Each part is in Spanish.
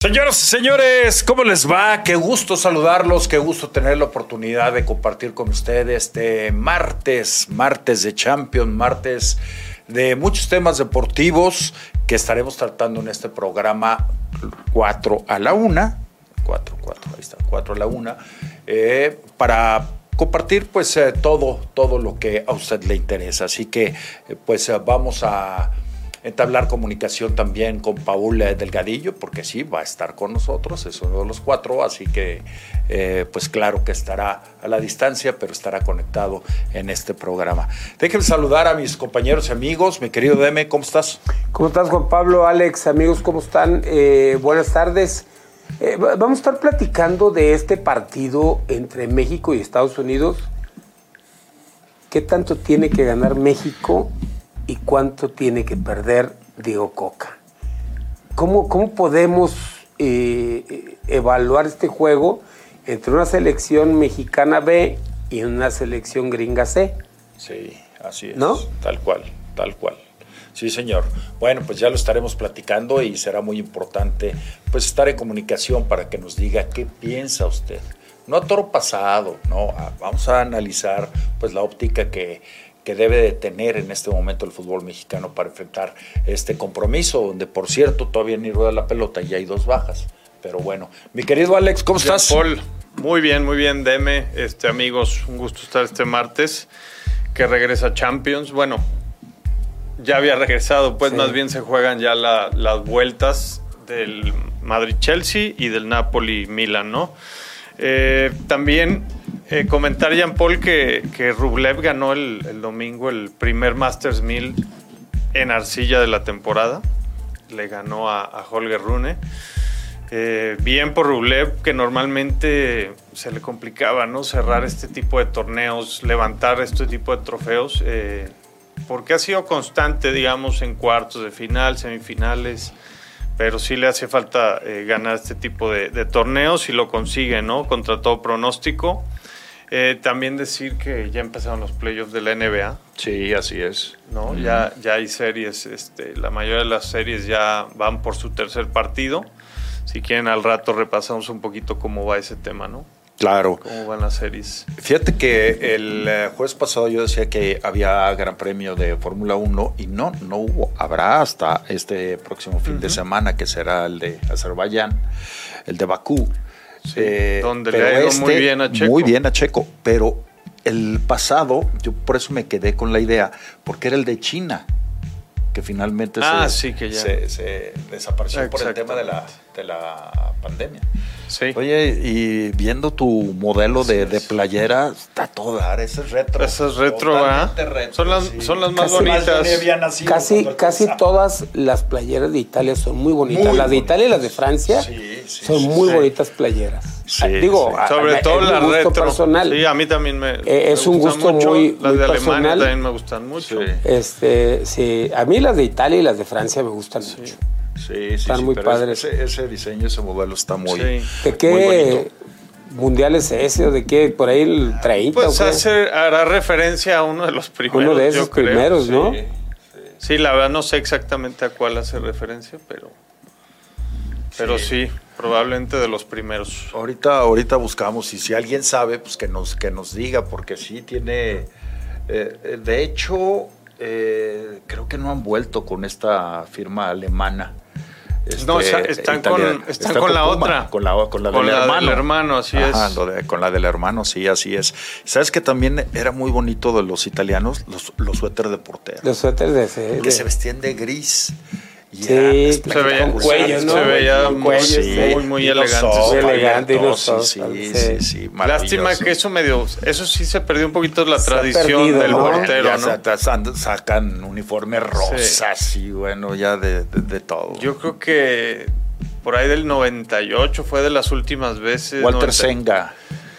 Señoras y señores, ¿cómo les va? Qué gusto saludarlos, qué gusto tener la oportunidad de compartir con ustedes este martes, martes de Champions, martes de muchos temas deportivos que estaremos tratando en este programa 4 a la 1, 4, 4, ahí está, 4 a la 1, eh, para compartir pues eh, todo, todo lo que a usted le interesa. Así que eh, pues vamos a entablar comunicación también con Paul eh, Delgadillo, porque sí, va a estar con nosotros, es uno de los cuatro, así que eh, pues claro que estará a la distancia, pero estará conectado en este programa. Déjenme saludar a mis compañeros y amigos, mi querido Deme, ¿cómo estás? ¿Cómo estás, Juan Pablo, Alex, amigos, cómo están? Eh, buenas tardes. Eh, va- vamos a estar platicando de este partido entre México y Estados Unidos. ¿Qué tanto tiene que ganar México y cuánto tiene que perder Diego Coca? ¿Cómo, cómo podemos eh, evaluar este juego entre una selección mexicana B y una selección gringa C? Sí, así es. ¿No? Tal cual, tal cual. Sí, señor. Bueno, pues ya lo estaremos platicando y será muy importante pues estar en comunicación para que nos diga qué piensa usted. No a toro pasado, no, vamos a analizar pues la óptica que, que debe de tener en este momento el fútbol mexicano para enfrentar este compromiso, donde por cierto todavía ni rueda la pelota y hay dos bajas. Pero bueno, mi querido Alex, ¿cómo estás? Paul, muy bien, muy bien, Deme. Este, amigos, un gusto estar este martes que regresa Champions. Bueno, ya había regresado, pues Sí. más bien se juegan ya la- las vueltas del Madrid-Chelsea y del Napoli-Milan, ¿no? Eh, también eh, comentar, Jean Paul, que, que Rublev ganó el, el domingo el primer Masters 1000 en arcilla de la temporada. Le ganó a, a Holger Rune. Eh, bien por Rublev, que normalmente se le complicaba, ¿no? Cerrar este tipo de torneos, levantar este tipo de trofeos, eh, porque ha sido constante, digamos, en cuartos de final, semifinales, pero sí le hace falta ganar este tipo de torneos y lo consigue, ¿no? Contra todo pronóstico. Eh, también decir que ya empezaron los playoffs de la NBA. Sí, así es. ¿no? Ya, ya hay series, este, la mayoría de las series ya van por su tercer partido. Si quieren al rato repasamos un poquito cómo va ese tema, ¿no? Claro. Cómo van las series. Fíjate que el eh, jueves pasado yo decía que había gran premio de Fórmula 1 y no, no hubo. Habrá hasta este próximo fin de semana que será el de Azerbaiyán, el de Bakú. Eh, Sí, donde le ha ido muy bien a Checo. Muy bien a Checo, pero el pasado, yo por eso me quedé con la idea, porque era el de China, que finalmente Ah, se, sí, que ya. se, se desapareció por el tema de la, de la pandemia. Sí. Oye, y viendo tu modelo de, de playera, está toda, ese es retro. Esa es retro, Son las- sí. son las más Casi- bonitas. Casi, casi todas las playeras de Italia son muy bonitas. Muy las de Italia y las de. Francia Sí, sí, son sí, muy sí. bonitas playeras. Sí, Ah, Digo, sí. Sobre a- todo la gusto retro. personal. Sí, a mí también me. Eh, me es un gustan gusto mucho. muy- Las muy de Alemania personal. también me gustan mucho. Sí. Este, sí, a mí las de Italia y las de Francia me gustan mucho. Sí, sí, Están sí, muy pero padres. Ese, ese diseño, ese modelo está muy, Sí. ¿De muy qué bonito. mundial es ese? ¿O de qué? ¿Por ahí el 30? Pues hace, hará referencia a uno de los primeros. Uno de yo esos creo, primeros, sí. ¿no? Sí, la verdad no sé exactamente a cuál hace referencia, pero. Pero sí, probablemente de los primeros. Ahorita, ahorita buscamos y si alguien sabe, pues que nos, que nos diga, porque sí tiene. eh, de hecho, eh, creo que no han vuelto con esta firma alemana. No, Este, está- están con- están con la Puma, otra. Con la, con la Con del la del hermano. hermano, así Ajá, es. lo de- con la del hermano, sí, así es. ¿Sabes que también era muy bonito de los italianos? Los, los suéteres de portero. Los suéteres de ese. que de- se vestían de gris. Y Sí, era se veía, con cuello, ¿no? se veía muy, cuello, sí, sí. muy, Y los elegante y los abiertos, ojos, Sí, sí. sí, sí, Lástima que eso medio, eso sí se perdió un poquito la Se tradición perdido, del ¿no? portero, ya ¿no? sa- sa- sacan uniformes rosas y bueno, ya de, de- de todo. Yo creo que por ahí del 98 fue de las últimas veces. Walter 90. Senga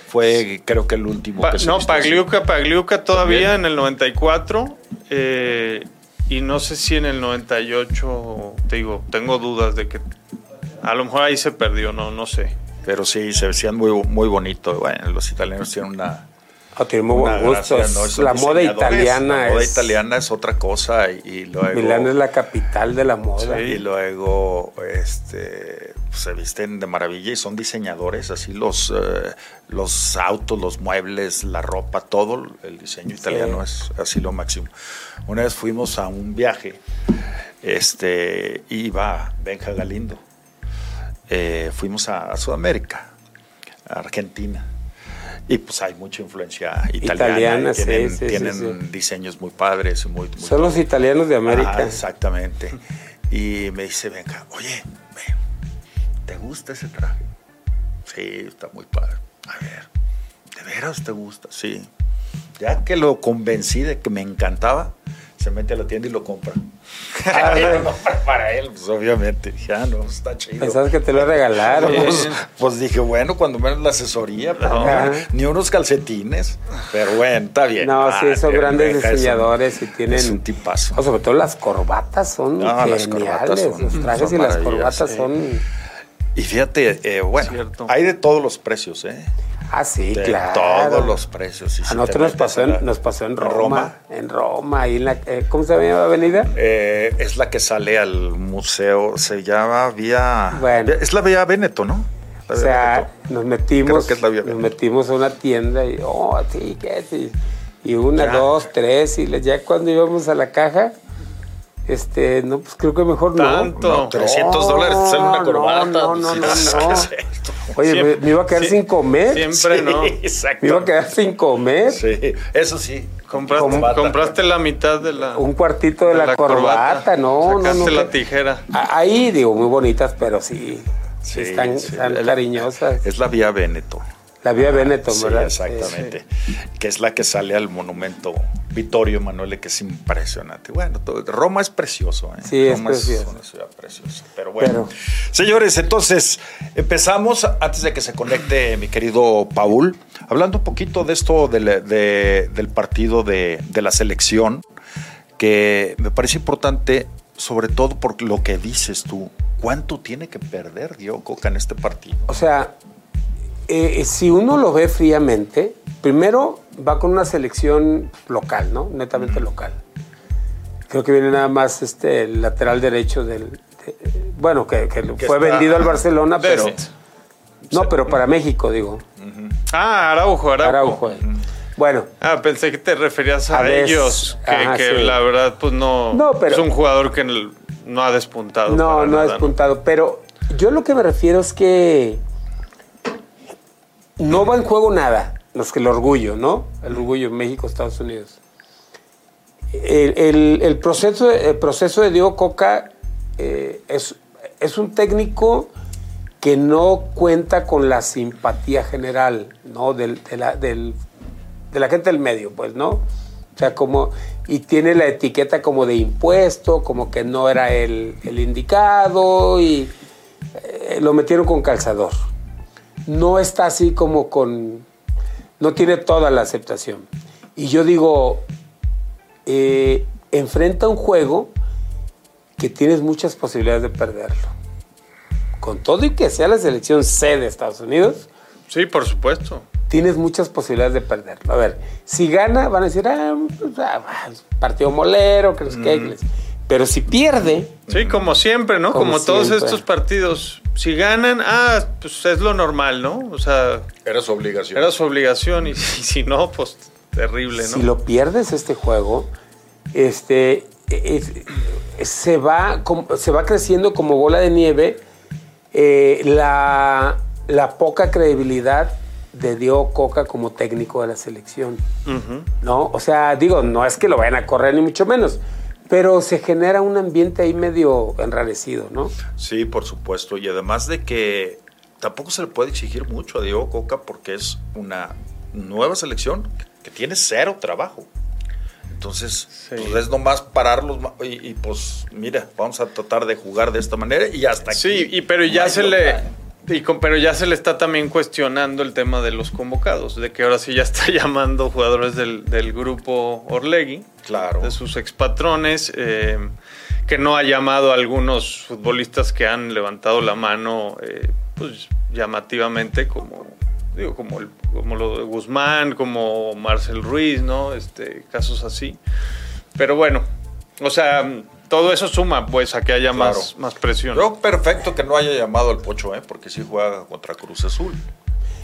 fue creo que el último Pa- que se no. Pagliuca, Pagliuca todavía También. en el 94. eh, y no sé si en el 98, te digo, tengo dudas de que a lo mejor ahí se perdió, no, no sé. Pero sí, se vestían muy, muy bonito. Bueno, los italianos tienen una, Ah, tiene muy buen gusto. la moda italiana La moda es. italiana es otra cosa y, y luego... Milán es la capital de la moda. Y luego, este, se visten de maravilla y son diseñadores, así los, eh, los autos, los muebles, la ropa, todo el diseño italiano es así lo máximo. Una vez fuimos a un viaje, este, iba Benja Galindo, eh, fuimos a, Sudamérica, a Argentina. Y pues hay mucha influencia italiana. tienen, tienen diseños muy padres. Muy, Son los italianos de América. exactamente. Y me dice, venga, oye, ¿te gusta ese traje? Sí, está muy padre. A ver, ¿de veras te gusta? Sí. Ya que lo convencí de que me encantaba, se mete a la tienda y lo compra. Ah, para él, pues obviamente. Ya ah, no, está chido. Pensabas que te lo regalaron. Pues, pues, dije, bueno, cuando menos la asesoría, pero ni unos calcetines. Pero bueno, está bien. No, sí, son grandes diseñadores y tienen. Es un tipazo. sobre todo las corbatas son geniales. Los trajes y las corbatas son. Y fíjate, eh, bueno, hay de todos los precios, ¿eh? Ah, sí, de claro. Todos los precios. a nosotros nos pasó, en, nos pasó en Roma, En Roma, ahí en la, eh, ¿cómo se llama la avenida? Eh, es la que sale al museo, se llama Vía... Bueno. Es la Vía Veneto, ¿no? o sea, nos metimos, que es la Vía nos metimos a una tienda y, oh, sí, ¿qué? Sí. Y una, dos, tres, y ya cuando íbamos a la caja este, no, pues creo que mejor no. Tanto. 300 dólares te sale una corbata. No, no, no, no. Oye, me, iba a quedar sin comer. Siempre no. Exacto. Me iba a quedar sin comer. Sí, eso sí. Compraste, compraste la mitad de la. Un cuartito de, la, corbata. no, no, no. la tijera. Ahí, digo, muy bonitas, pero sí. Sí, están, están cariñosas. Es la vía Veneto. La vía Veneto, sí, ¿verdad? Exactamente. Que es la que sale al monumento Vittorio Emanuele, que es impresionante. Bueno, Roma es precioso. ¿eh? Sí, Roma es, precioso. una ciudad preciosa. Pero bueno. Señores, entonces empezamos, antes de que se conecte mi querido Paul, hablando un poquito de esto del partido de, de la selección, que me parece importante, sobre todo por lo que dices tú. ¿Cuánto tiene que perder Diego Coca en este partido? O sea, eh, si uno lo ve fríamente, primero va con una selección local, ¿no? Netamente local. Creo que viene nada más este el lateral derecho del. bueno, que, fue vendido al Barcelona, pero. No, pero para México, digo. Ah, Araujo, Araujo. Araujo. Bueno. Ah, pensé que te referías a, ellos, que, la verdad, pues no, no pero, es un jugador que no ha despuntado. No, no ha despuntado, pero yo lo que me refiero es que no va en juego nada, los que el orgullo, ¿no? El orgullo México, Estados Unidos. El, proceso, el proceso de Diego Coca eh, es, es un técnico que no cuenta con la simpatía general, ¿no? De, la, gente del medio, pues, ¿no? O sea, como, y tiene la etiqueta como de impuesto, como que no era el, el indicado, y eh, lo metieron con calzador no está así como con... no tiene toda la aceptación. Y yo digo, eh, enfrenta un juego que tienes muchas posibilidades de perderlo. Con todo y que sea la selección C de Estados Unidos. Sí, por supuesto. Tienes muchas posibilidades de perderlo. A ver, si gana, van a decir, ah, pues, ah partido molero, que los que Pero si pierde. Sí, como siempre, ¿no? Como, todos estos partidos si ganan, ah, pues es lo normal, ¿no? O sea. Era su obligación. Era su obligación y, si no, pues terrible, ¿no? Si lo pierdes este juego, este, se, va, se va creciendo como bola de nieve eh, la, poca credibilidad de Dio Coca como técnico de la selección. ¿No? O sea, digo, no es que lo vayan a correr ni mucho menos pero se genera un ambiente ahí medio enrarecido, ¿no? Sí, por supuesto. Y además de que tampoco se le puede exigir mucho a Diego Coca porque es una nueva selección que tiene cero trabajo. Entonces, pues es nomás pararlos y, pues, mira, vamos a tratar de jugar de esta manera y hasta aquí. Sí, y, pero ya se le pero ya se le está también cuestionando el tema de los convocados, de que ahora sí ya está llamando jugadores del, grupo Orlegui, claro. de sus expatrones, eh, que no ha llamado a algunos futbolistas que han levantado la mano eh, pues, llamativamente, como, digo, como, como lo de Guzmán, como Marcel Ruiz, ¿no? Este, casos así. Pero bueno, o sea, todo eso suma, pues, a que haya Claro. más, más presión. Creo perfecto que no haya llamado al Pocho, ¿eh? porque sí juega contra Cruz Azul.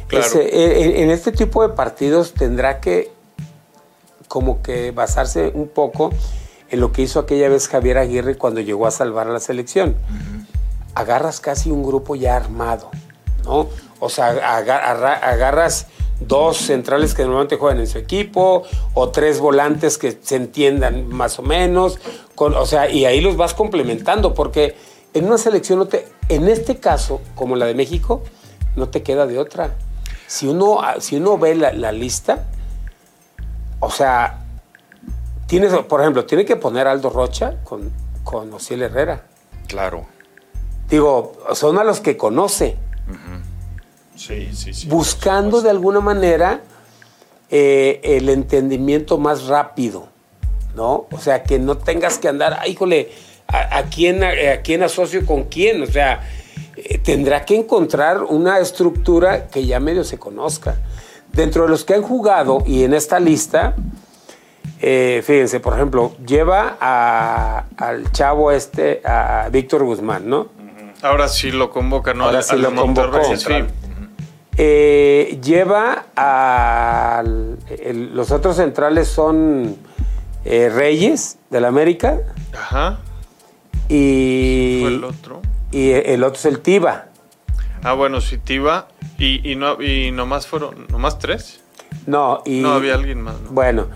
Claro. Ese, eh, en, en este tipo de partidos tendrá que como que basarse un poco en lo que hizo aquella vez Javier Aguirre cuando llegó a salvar a la selección. Agarras casi un grupo ya armado, ¿no? O sea, aga- arra- agarras dos centrales que normalmente juegan en su equipo o tres volantes que se entiendan más o menos, con, o sea, y ahí los vas complementando porque en una selección no te, en este caso, como la de México, no te queda de otra. Si uno, si uno ve la, la lista, o sea, tienes, por ejemplo, tiene que poner Aldo Rocha con, con Ociel Herrera. Claro. Digo, son a los que conoce, Sí, sí, sí. buscando de alguna manera eh, el entendimiento más rápido, ¿no? O sea, que no tengas que andar, "Ay, híjole, ¿a, a quién, a, a quién asocio con quién? O sea, eh, tendrá que encontrar una estructura que ya medio se conozca. Dentro de los que han jugado y en esta lista, eh, fíjense, por ejemplo, lleva a- al chavo este, a Víctor Guzmán, ¿no? Ahora sí lo convoca, ¿no? Ahora Al- sí al lo convocó. Eh, lleva a los otros centrales son eh, Reyes del América Ajá. y, Fue el otro. y el otro es el Tiba. Ah, bueno, sí, Tiva. Y, y, no, y nomás fueron, nomás tres. No, y, No había alguien más, ¿no? Bueno,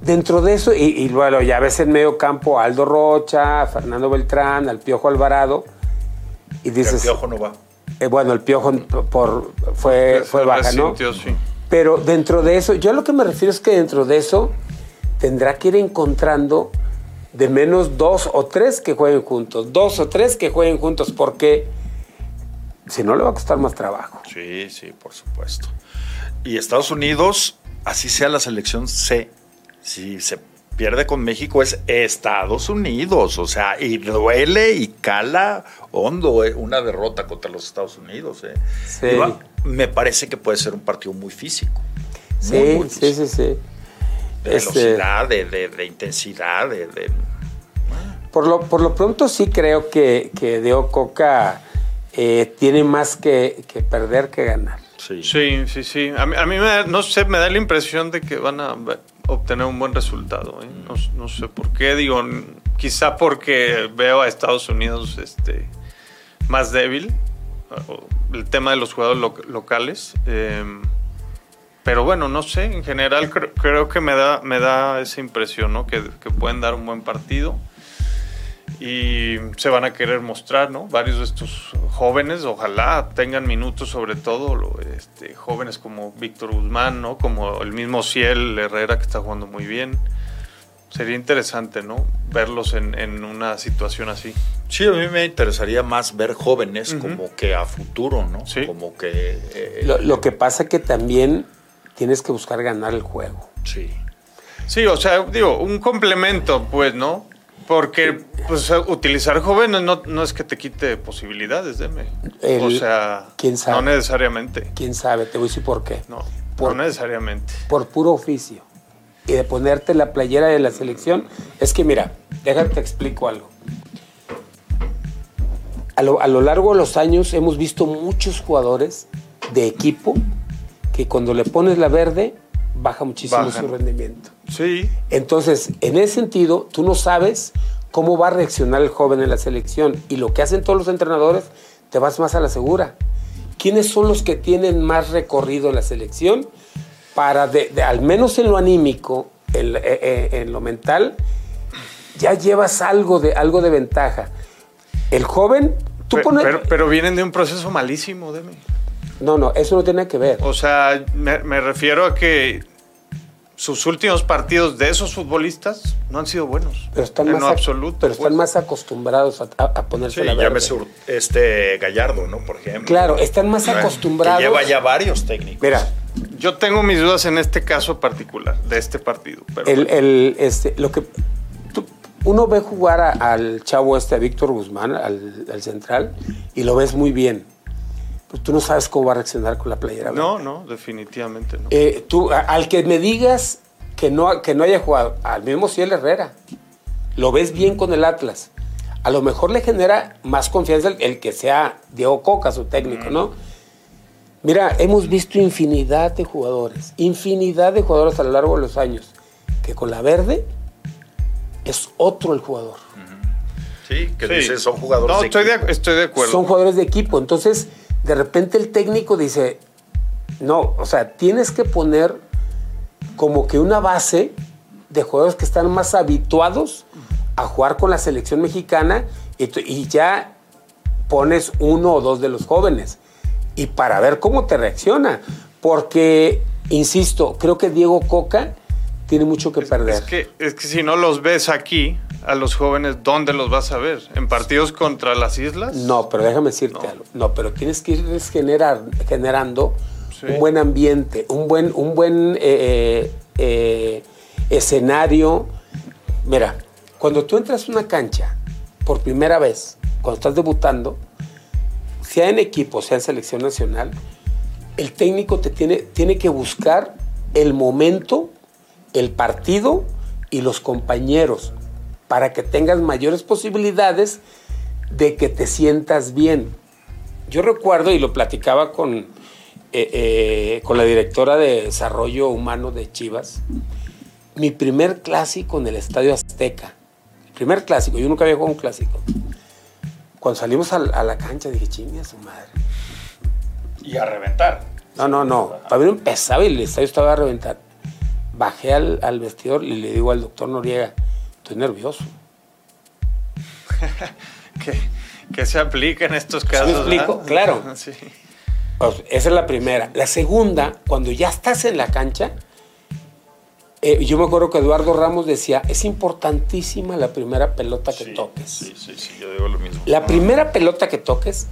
dentro de eso, y, y luego ya ves en medio campo a Aldo Rocha, a Fernando Beltrán, al Piojo Alvarado, y El dices, piojo no va. eh, bueno, el Piojo por, fue, fue baja, ¿no? resintió, sí. Pero dentro de eso, yo lo que me refiero es que dentro de eso tendrá que ir encontrando de menos dos o tres que jueguen juntos, dos o tres que jueguen juntos, porque si no le va a costar más trabajo. Sí, sí, por supuesto. Y Estados Unidos, así sea la selección C, si se pierde con México es Estados Unidos, o sea, y duele y cala hondo eh, una derrota contra los Estados Unidos. eh. Sí. Va- me parece que puede ser un partido muy físico. Sí, Muy, muy sí, físico. sí, sí. De Este, velocidad, de, de- de intensidad, de, de- por, lo, por lo pronto sí creo que, que Deo Coca eh, tiene más que, que perder que ganar. sí. Sí, sí, sí. A mí, a mí me da- no sé, me da la impresión de que van a obtener un buen resultado. ¿eh? No, no sé por qué. Digo, quizá porque veo a Estados Unidos este, más débil. El tema de los jugadores lo- locales. eh, pero bueno, no sé. En general cre- creo que me da, me da esa impresión, ¿no? Que, que pueden dar un buen partido. Y se van a querer mostrar, ¿no? Varios de estos jóvenes, ojalá tengan minutos, sobre todo este, jóvenes como Víctor Guzmán, ¿no? Como el mismo Ciel Herrera que está jugando muy bien. Sería interesante, ¿no? Verlos en, en una situación así. Sí, a mí me interesaría más ver jóvenes como que a futuro, ¿no? Sí. Como que... eh, Lo, lo que pasa que también tienes que buscar ganar el juego. Sí. Sí, o sea, digo, un complemento, pues, ¿no? Porque pues, utilizar jóvenes no, no es que te quite posibilidades, deme. El- o sea, ¿quién sabe? no necesariamente. ¿Quién sabe? Te voy a decir por qué. No, Por- no necesariamente. por puro oficio y de ponerte la playera de la selección, es que mira, déjate te explico algo. A lo, a lo largo de los años hemos visto muchos jugadores de equipo que cuando le pones la verde baja muchísimo Bajan. su rendimiento. Sí, Entonces, en ese sentido, tú no sabes cómo va a reaccionar el joven en la selección y lo que hacen todos los entrenadores, te vas más a la segura. ¿Quiénes son los que tienen más recorrido en la selección para, de- de- al menos en lo anímico, en, eh, eh, en lo mental, ya llevas algo de, algo de ventaja? El joven, tú Pe- pones... pero, pero vienen de un proceso malísimo, Demi. No, no, eso no tiene que ver. O sea, me, me refiero a que sus últimos partidos de esos futbolistas no han sido buenos. Pero están, en más, ac- absoluto. pero están pues. más acostumbrados a, a- a ponerse Sí, la verde. llámese este Gallardo, ¿no? Por ejemplo. Claro, están más Que acostumbrados. lleva ya varios técnicos. Mira, Yo tengo mis dudas en este caso particular, de este partido. Pero el, bueno. el, este, lo que tú- uno ve jugar a- al chavo este, a Víctor Guzmán, al, al central, y lo ves muy bien. Pues tú no sabes cómo va a reaccionar con la playera. no, blanca. no, definitivamente no. Eh, tú, a- al que me digas que no, que no haya jugado, al mismo Ciel Herrera. lo ves bien con el Atlas. A lo mejor le genera más confianza el, el que sea Diego Coca, su técnico, ¿no? Mira, hemos visto infinidad de jugadores, infinidad de jugadores a lo largo de los años, que con la verde es otro el jugador. Sí, que Sí. dices, son jugadores No, de estoy de, estoy de acuerdo. Son jugadores de equipo. Entonces, de repente el técnico dice, no, o sea, tienes que poner como que una base de jugadores que están más habituados a jugar con la selección mexicana y, ya pones uno o dos de los jóvenes y para ver cómo te reacciona. Porque, insisto, creo que Diego Coca tiene mucho que perder. Es que, es que si no los ves aquí, a los jóvenes, ¿dónde los vas a ver? ¿En partidos contra las islas? No, pero déjame decirte algo. No, pero tienes que ir generar, generando Sí. un buen ambiente, un buen, un buen eh, eh, escenario. Mira, cuando tú entras a una cancha por primera vez, cuando estás debutando, sea en equipo, sea en selección nacional, el técnico te tiene, tiene que buscar el momento, el partido y los compañeros para que tengas mayores posibilidades de que te sientas bien. Yo recuerdo, y lo platicaba con, eh, eh, con la directora de Desarrollo Humano de Chivas, mi primer clásico en el Estadio Azteca. El primer clásico, yo nunca había jugado un clásico. Cuando salimos a, a la cancha dije, chingue a su madre. Y a reventar. No, no, no. Todavía no empezaba y el estadio estaba a reventar. Bajé al, al vestidor y le digo al doctor Noriega, estoy nervioso. ¿Qué, qué se aplica en estos casos? me explico? verdad? Claro. Sí. Sea, esa es la primera. La segunda, cuando ya estás en la cancha, eh, yo me acuerdo que Eduardo Ramos decía, es importantísima la primera pelota que toques. Sí, sí, sí, yo digo lo mismo. La primera pelota que toques,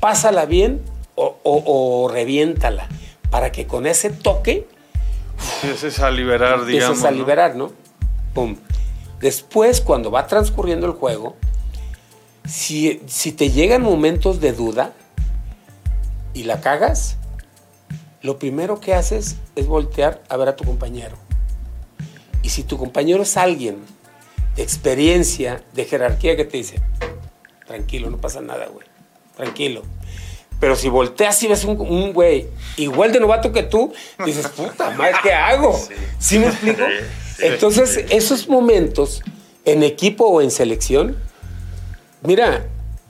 pásala bien o, o- o reviéntala, para que con ese toque Empieces a liberar, empieces digamos. a ¿no? liberar, ¿no? Pum. Después, cuando va transcurriendo el juego, si, si te llegan momentos de duda y la cagas, lo primero que haces es voltear a ver a tu compañero. Y si tu compañero es alguien de experiencia, de jerarquía, que te dice, tranquilo, no pasa nada, güey, tranquilo. Pero si volteas y ves un, un güey igual de novato que tú, dices, puta madre, ¿qué hago? ¿Sí, me explico? Entonces, esos momentos en equipo o en selección, mira,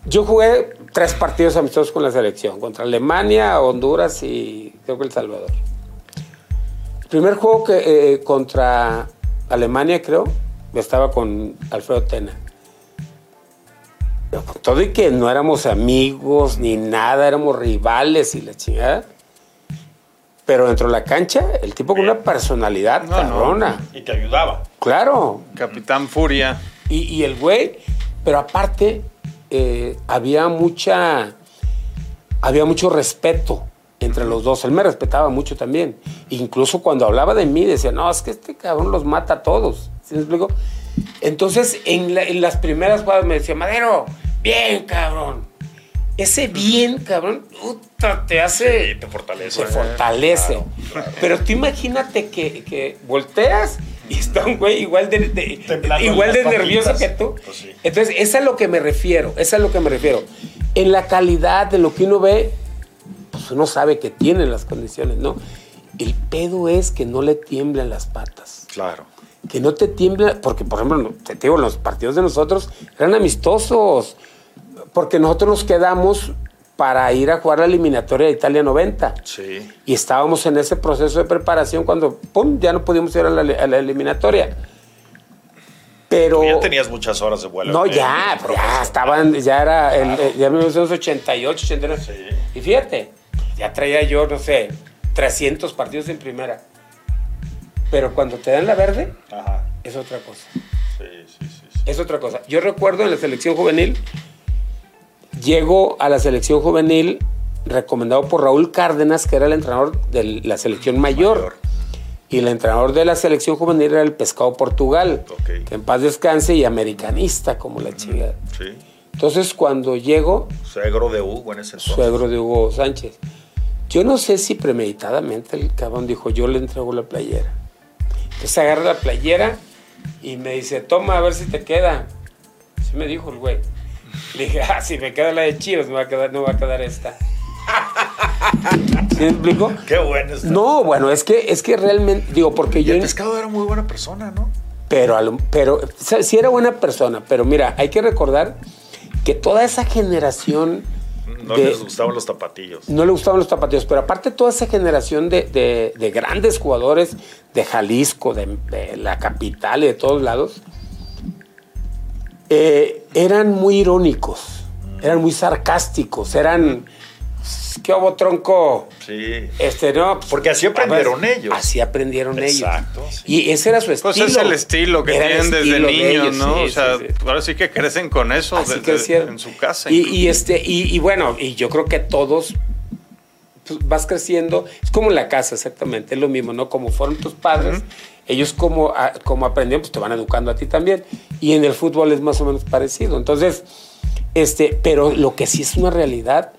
yo jugué tres partidos amistosos con la selección, contra Alemania, Honduras y creo que El Salvador. El primer juego que, eh, contra Alemania, creo, estaba con Alfredo Tena. Todo y que no éramos amigos ni nada, éramos rivales y la chingada. Pero dentro de la cancha, el tipo con una personalidad No, no. cabrona. Y te ayudaba. Claro. Capitán Furia. Y, y el güey, pero aparte, eh, había mucha. Había mucho respeto entre los dos. Él me respetaba mucho también. Incluso cuando hablaba de mí, decía, no, es que este cabrón los mata a todos. ¿Sí me explico? Entonces, en, la- en las primeras jugadas me decía, Madero, bien, cabrón. Ese bien, cabrón, puta, te hace. Sí, te fortalece. Se fortalece. Claro, claro. Pero tú imagínate que, que volteas y está un güey igual de, de- igual de nervioso que tú. Pues sí. Entonces, es a lo que me refiero, es a lo que me refiero. En la calidad de lo que uno ve, pues uno sabe que tiene las condiciones, ¿no? El pedo es que no le tiemblan las patas. Claro. Que no te tiembla, porque por ejemplo, te digo, los partidos de nosotros eran amistosos, porque nosotros nos quedamos para ir a jugar la eliminatoria de Italia 90. Sí. Y estábamos en ese proceso de preparación cuando, ¡pum!, ya no pudimos ir a la, a la eliminatoria. Pero... Tú ya tenías muchas horas de vuelo. No, en- ya, ya estaban, ya era, el, el- ya en 1988, 89. Sí. Y fíjate, ya traía yo, no sé, 300 partidos en primera. Pero cuando te dan la verde, Ajá. es otra cosa. Sí, sí, sí. sí. Es otra cosa. Yo recuerdo en la selección juvenil, llego a la selección juvenil recomendado por Raúl Cárdenas, que era el entrenador de la selección mayor. Mayor. Y el entrenador de la selección juvenil era el Pescado Portugal, que en paz descanse y americanista como la chingada. Sí. Entonces cuando llego, Suegro de Hugo en ese entonces. suegro de Hugo Sánchez, yo no sé si premeditadamente el cabrón dijo, yo le entrego la playera. Entonces agarra la playera Y me dice, toma a ver si te queda. Así me dijo el güey. Le dije, ah, si me queda la de Chivas, no va a quedar, no va a quedar esta. ¿Sí me explico? Qué bueno está. No, bueno, es que, es que realmente, digo, porque Y yo... el pescado era muy buena persona, ¿no? Pero, pero sí era buena persona, pero mira, hay que recordar que toda esa generación No de- les gustaban los tapatillos. no le gustaban los tapatíos, pero aparte toda esa generación de, de- de grandes jugadores de Jalisco, de, de la capital y de todos lados, eh, eran muy irónicos, eran muy sarcásticos, eran... ¿Qué hubo, tronco? Sí. Este, no, pues, Porque así aprendieron ver, ellos. Así aprendieron Exacto, ellos. sí. Y ese era su estilo. Pues es el estilo que tienen desde de niños, ellos, ¿no? sí, o sea, sí, sí. ahora sí que crecen con eso Así desde- crecieron. en su casa. Y, y este, y, y bueno, y yo creo que todos pues, vas creciendo. Es como en la casa, exactamente. Es lo mismo, ¿no? Como fueron tus padres, ellos como, a- como aprendieron, pues te van educando a ti también. Y en el fútbol es más o menos parecido. Entonces, este, pero lo que sí es una realidad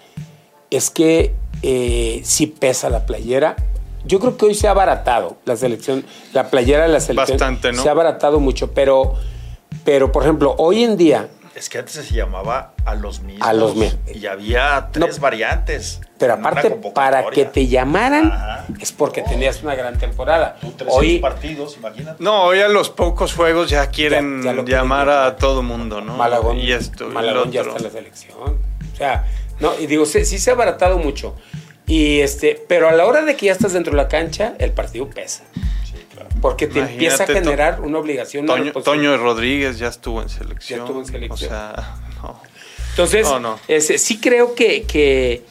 es que eh, sí pesa la playera. Yo creo que hoy se ha abaratado la selección, la playera de la selección. Bastante, ¿no? Se ha abaratado mucho, pero, pero por ejemplo, hoy en día, Es que antes se llamaba a los mismos. A los mismos. Y había tres No. variantes. Pero aparte, para que te llamaran, Ajá. es porque tenías una gran temporada. Tú 300 Hoy, partidos, imagínate. No, hoy a los pocos juegos ya quieren Ya- ya lo quieren llamar a todo mundo, ¿no? Malagón, y esto, y Malagón ya está en la selección. O sea, no, y digo, sí, sí se ha abaratado mucho. Y este, pero a la hora de que ya estás dentro de la cancha, el partido pesa. Claro. Porque te Imagínate, empieza a To- generar una obligación. Toño, Rodríguez ya estuvo en selección. Ya estuvo en selección. O sea, no. Entonces, No, no. este, sí creo que, que,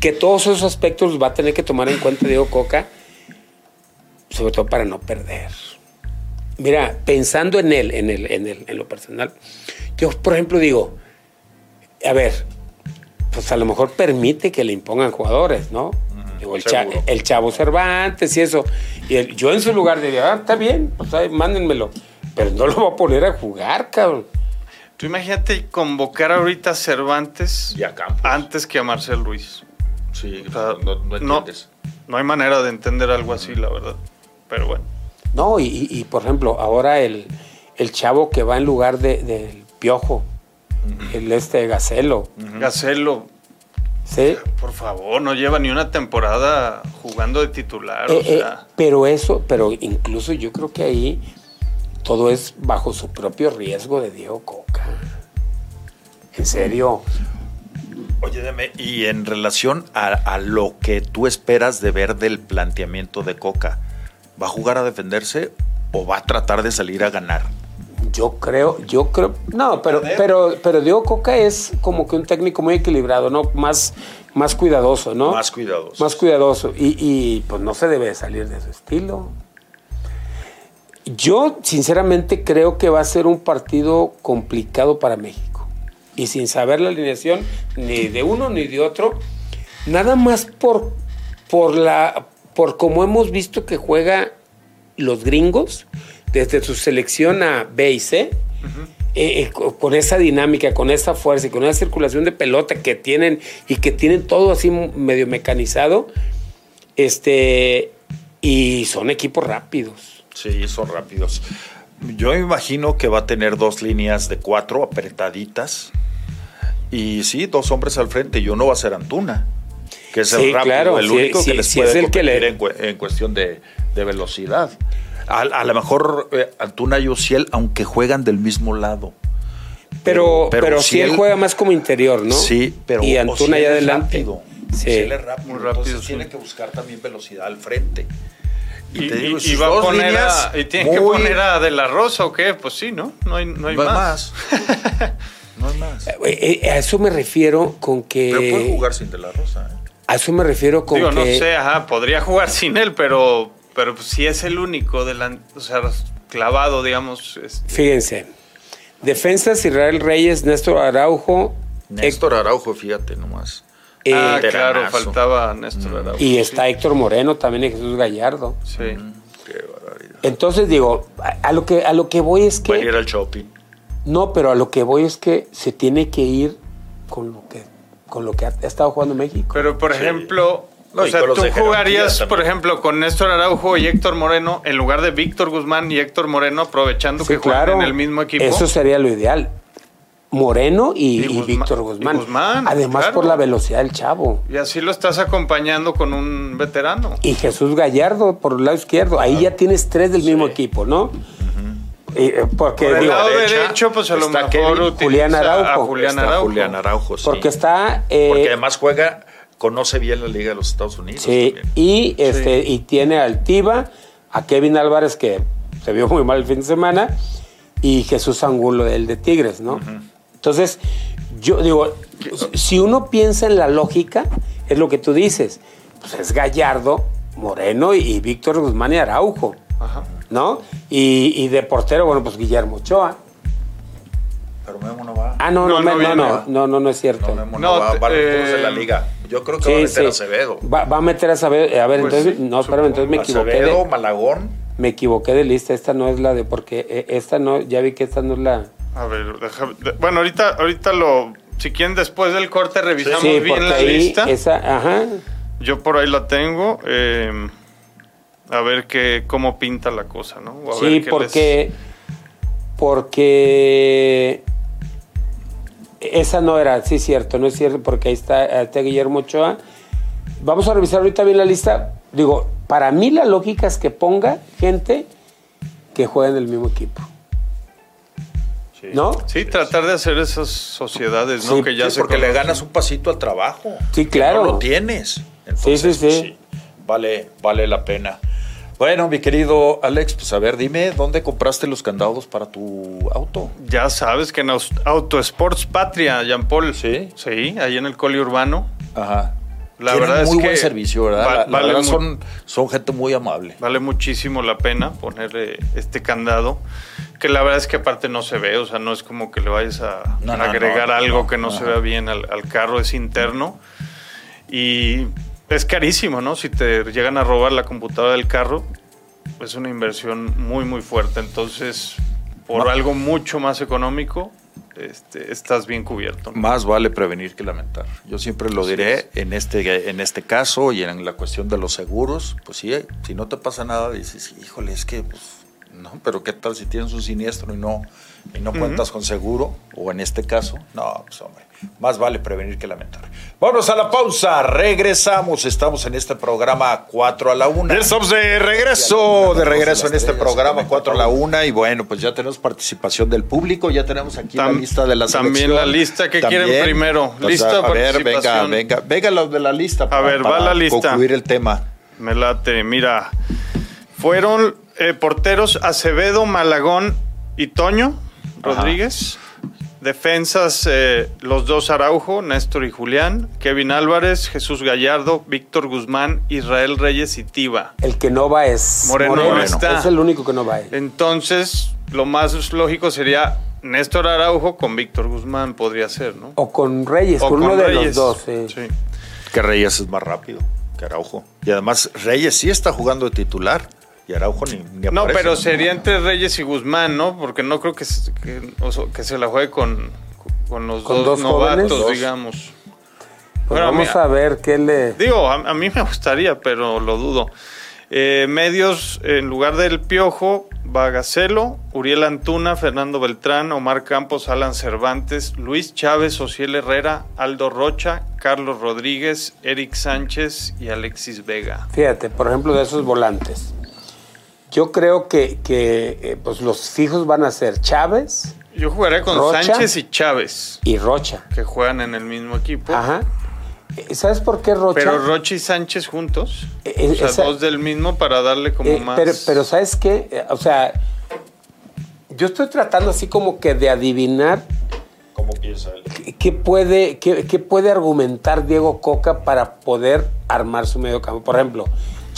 que todos esos aspectos los va a tener que tomar en cuenta Diego Coca, sobre todo para no perder. Mira, pensando en él, en, el, en, el, en lo personal, yo, por ejemplo, digo, a ver, pues a lo mejor permite que le impongan jugadores, ¿no? Digo, el, cha- seguro. el chavo Cervantes y eso. Y el- yo en su lugar diría, ah, está bien, pues ahí, mándenmelo. Pero no lo voy a poner a jugar, cabrón. Tú imagínate convocar ahorita a Cervantes Y a Campos. antes que a Marcel Ruiz. Sí, O sea, no, no entiendes. no hay manera de entender algo así, la verdad. Pero bueno. No, y, por ejemplo, ahora el, el chavo que va en lugar de- del piojo, el este Gacelo, Gacelo, ¿sí? por favor, no lleva ni una temporada jugando de titular. Eh, o eh, sea, pero eso, pero incluso yo creo que ahí todo es bajo su propio riesgo de Diego Coca. En serio. Oye, deme, y en relación a, a lo que tú esperas de ver del planteamiento de Coca, ¿va a jugar a defenderse o va a tratar de salir a ganar? Yo creo, yo creo, no, pero, pero, pero Diego Coca es como que un técnico muy equilibrado, ¿no? Más, más cuidadoso, ¿no? Más cuidadoso. Más cuidadoso. Y, y, pues no se debe salir de su estilo. Yo, sinceramente, creo que va a ser un partido complicado para México. Y sin saber la alineación ni de uno ni de otro, nada más por, por la por como hemos visto que juega los gringos desde su selección a B y C, eh, eh, co- con esa dinámica, con esa fuerza y con esa circulación de pelota que tienen y que tienen todo así medio mecanizado, este y son equipos rápidos. Sí, son rápidos. Yo me imagino que va a tener dos líneas de cuatro apretaditas. Y sí, dos hombres al frente. Y uno va a ser Antuna, que es Sí, el rápido, claro, el único sí, que les sí, puede es el que le- en, cu- en cuestión de, de velocidad. A, a lo mejor eh, Antuna y Ociel, aunque juegan del mismo lado. Pero, pero, si él Ociel- juega más como interior, ¿no? Sí, pero y Antuna Ociel ya adelante. rápido. Sí. Ociel es rápido, Muy rápido, entonces sí. tiene que buscar también velocidad al frente. y, te digo, y- y va a dos poner líneas a, y tiene que muy- poner a De La Rosa o qué, pues sí, ¿no? No hay, no hay No más. más. no hay más. Eh, eh, a eso me refiero con que. Pero puede jugar sin De La Rosa. ¿eh? A eso me refiero con Digo, que. no sé, ajá, podría jugar sin él, pero, pero pues, si es el único, delan- o sea, clavado, digamos. este, Fíjense. Defensas Israel Reyes, Néstor Araujo. Néstor Araujo, fíjate nomás. eh, ah, claro, faltaba Néstor Araujo. y sí. está Héctor Moreno también y Jesús Gallardo. Sí. Qué barbaridad. Entonces digo, a, a lo que a lo que voy es Va a ir que al shopping. no, pero a lo que voy es que se tiene que ir con lo que con lo que ha, ha estado jugando México. Pero, por Sí. ejemplo, No, o sea, tú jugarías, también. por ejemplo, con Néstor Araujo y Héctor Moreno en lugar de Víctor Guzmán y Héctor Moreno, aprovechando Sí, que juegan claro. en el mismo equipo. Eso sería lo ideal. Moreno y, Y y Guzmán- Víctor y Guzmán. Guzmán, Además claro. por la velocidad del chavo. Y así lo estás acompañando con un veterano. Y Jesús Gallardo por el lado izquierdo. Ahí ya tienes tres del mismo equipo, ¿no? Y, eh, porque Por el digo, lado derecha derecho, pues a lo mejor Kevin, Julián Araujo. a Julián Está Araujo. Julián Araujo, sí. porque está eh, Porque además juega, conoce bien la Liga de los Estados Unidos. sí, también. y este y tiene al Tiva, a Kevin Álvarez que se vio muy mal el fin de semana y Jesús Angulo el de Tigres, ¿no? Entonces, yo digo, si uno piensa en la lógica, es lo que tú dices, pues es Gallardo, Moreno y, y Víctor Guzmán y Araujo, Ajá. ¿no? Y, y de portero, bueno, pues Guillermo Ochoa. Pero Memo no. Ah, no, No, no, no, no no, no, no, no, no es cierto. No, no, No, va. Van eh, de la Liga. Yo creo que va a meter a Acevedo. Va, va a meter a Acevedo. A ver, Pues entonces, sí, no, espérame, entonces me equivoqué. Acevedo, De, Malagón. me equivoqué de lista. Esta no es la de. Porque eh, esta no, ya vi que esta no es la. A ver, déjame- de- bueno, ahorita, ahorita lo, si quieren después del corte revisamos Sí, bien la ahí, lista. esa, ajá. Yo por ahí la tengo. eh, a ver qué, cómo pinta la cosa, ¿no? O a Sí, ver qué porque. Porque. Esa no era, sí, cierto, no es cierto, porque ahí está, ahí está Guillermo Ochoa. Vamos a revisar ahorita bien la lista. Digo, para mí la lógica es que ponga gente que juegue en el mismo equipo. ¿No? les- Sí, tratar de hacer esas sociedades, ¿no? Sí, que ya Sí, se porque le ganas un pasito al trabajo. Sí, que claro. No lo tienes. Entonces, Sí, sí, pues, sí. Vale, vale la pena. Bueno, mi querido Alex, pues a ver, dime, ¿dónde compraste los candados para tu auto? Ya sabes que en Aus- Auto Sports Patria, Jean Paul. Sí. Sí, ahí en el Coli Urbano. Ajá. La Tienen verdad es muy que buen servicio, ¿verdad? va- La- la vale verdad son, son gente muy amable. Vale muchísimo la pena ponerle este candado, que la verdad es que aparte no se ve, o sea, no es como que le vayas a No, no, agregar no, algo que no se vea bien al, al carro, es interno. Y es carísimo, ¿no? Si te llegan a robar la computadora del carro, es una inversión muy, muy fuerte. Entonces, por algo mucho más económico, este, estás bien cubierto. ¿no? Más vale prevenir que lamentar. Yo siempre lo Así diré en este, en este caso y en la cuestión de los seguros. Pues sí, si no te pasa nada, dices, híjole, es que, pues, no, pero ¿qué tal si tienes un siniestro y no, y no cuentas con seguro? O en este caso, no, pues hombre, más vale prevenir que lamentar. Vámonos a la pausa, regresamos. Estamos en este programa 4 a la 1. Ya estamos de regreso, de regreso en este programa 4 a la 1. Y bueno, pues ya tenemos participación del público, ya tenemos aquí la lista de la también la lista, ¿qué quieren primero? Pues, Lista a, a ver, venga, venga, venga lo de la lista. A ver, va la lista. concluir el tema. Me late, mira. Fueron eh, porteros Acevedo, Malagón y Toño Rodríguez. Defensas, eh, los dos Araujo, Néstor y Julián. Kevin Álvarez, Jesús Gallardo, Víctor Guzmán, Israel Reyes y Tiva. El que no va es Moreno no está. Es el único que no va. Entonces, lo más lógico sería Néstor Araujo con Víctor Guzmán, podría ser, ¿no? O con Reyes, O con uno de los dos. sí. Sí. Que Reyes es más rápido que Araujo. Y además, Reyes sí está jugando de titular. Y Araujo ni, ni No, pero sería entre Reyes y Guzmán, ¿no? Porque no creo que, se- que, o sea, que se la juegue con, con los ¿Con dos, novatos, digamos. Pues Bueno, vamos mira. a ver qué le. Digo, a, a mí me gustaría, pero lo dudo. Eh, medios, en lugar del Piojo, va Gacelo, Uriel Antuna, Fernando Beltrán, Omar Campos, Alan Cervantes, Luis Chávez, Ociel Herrera, Aldo Rocha, Carlos Rodríguez, Eric Sánchez y Alexis Vega. Fíjate, por ejemplo, de esos volantes. Yo creo que, que, eh, pues los fijos van a ser Chávez Yo jugaré con Rocha. Sánchez y Chávez, y Rocha. que juegan en el mismo equipo. Ajá. Eh, ¿Sabes por qué Rocha? Pero Rocha y Sánchez juntos. Eh, o sea, esa- dos del mismo para darle como Eh, más. pero, pero ¿sabes qué? Eh, O sea, yo estoy tratando así como que de adivinar ¿Cómo piensa él? qué- qué puede, qué, qué puede argumentar Diego Coca para poder armar su medio campo. Por ejemplo,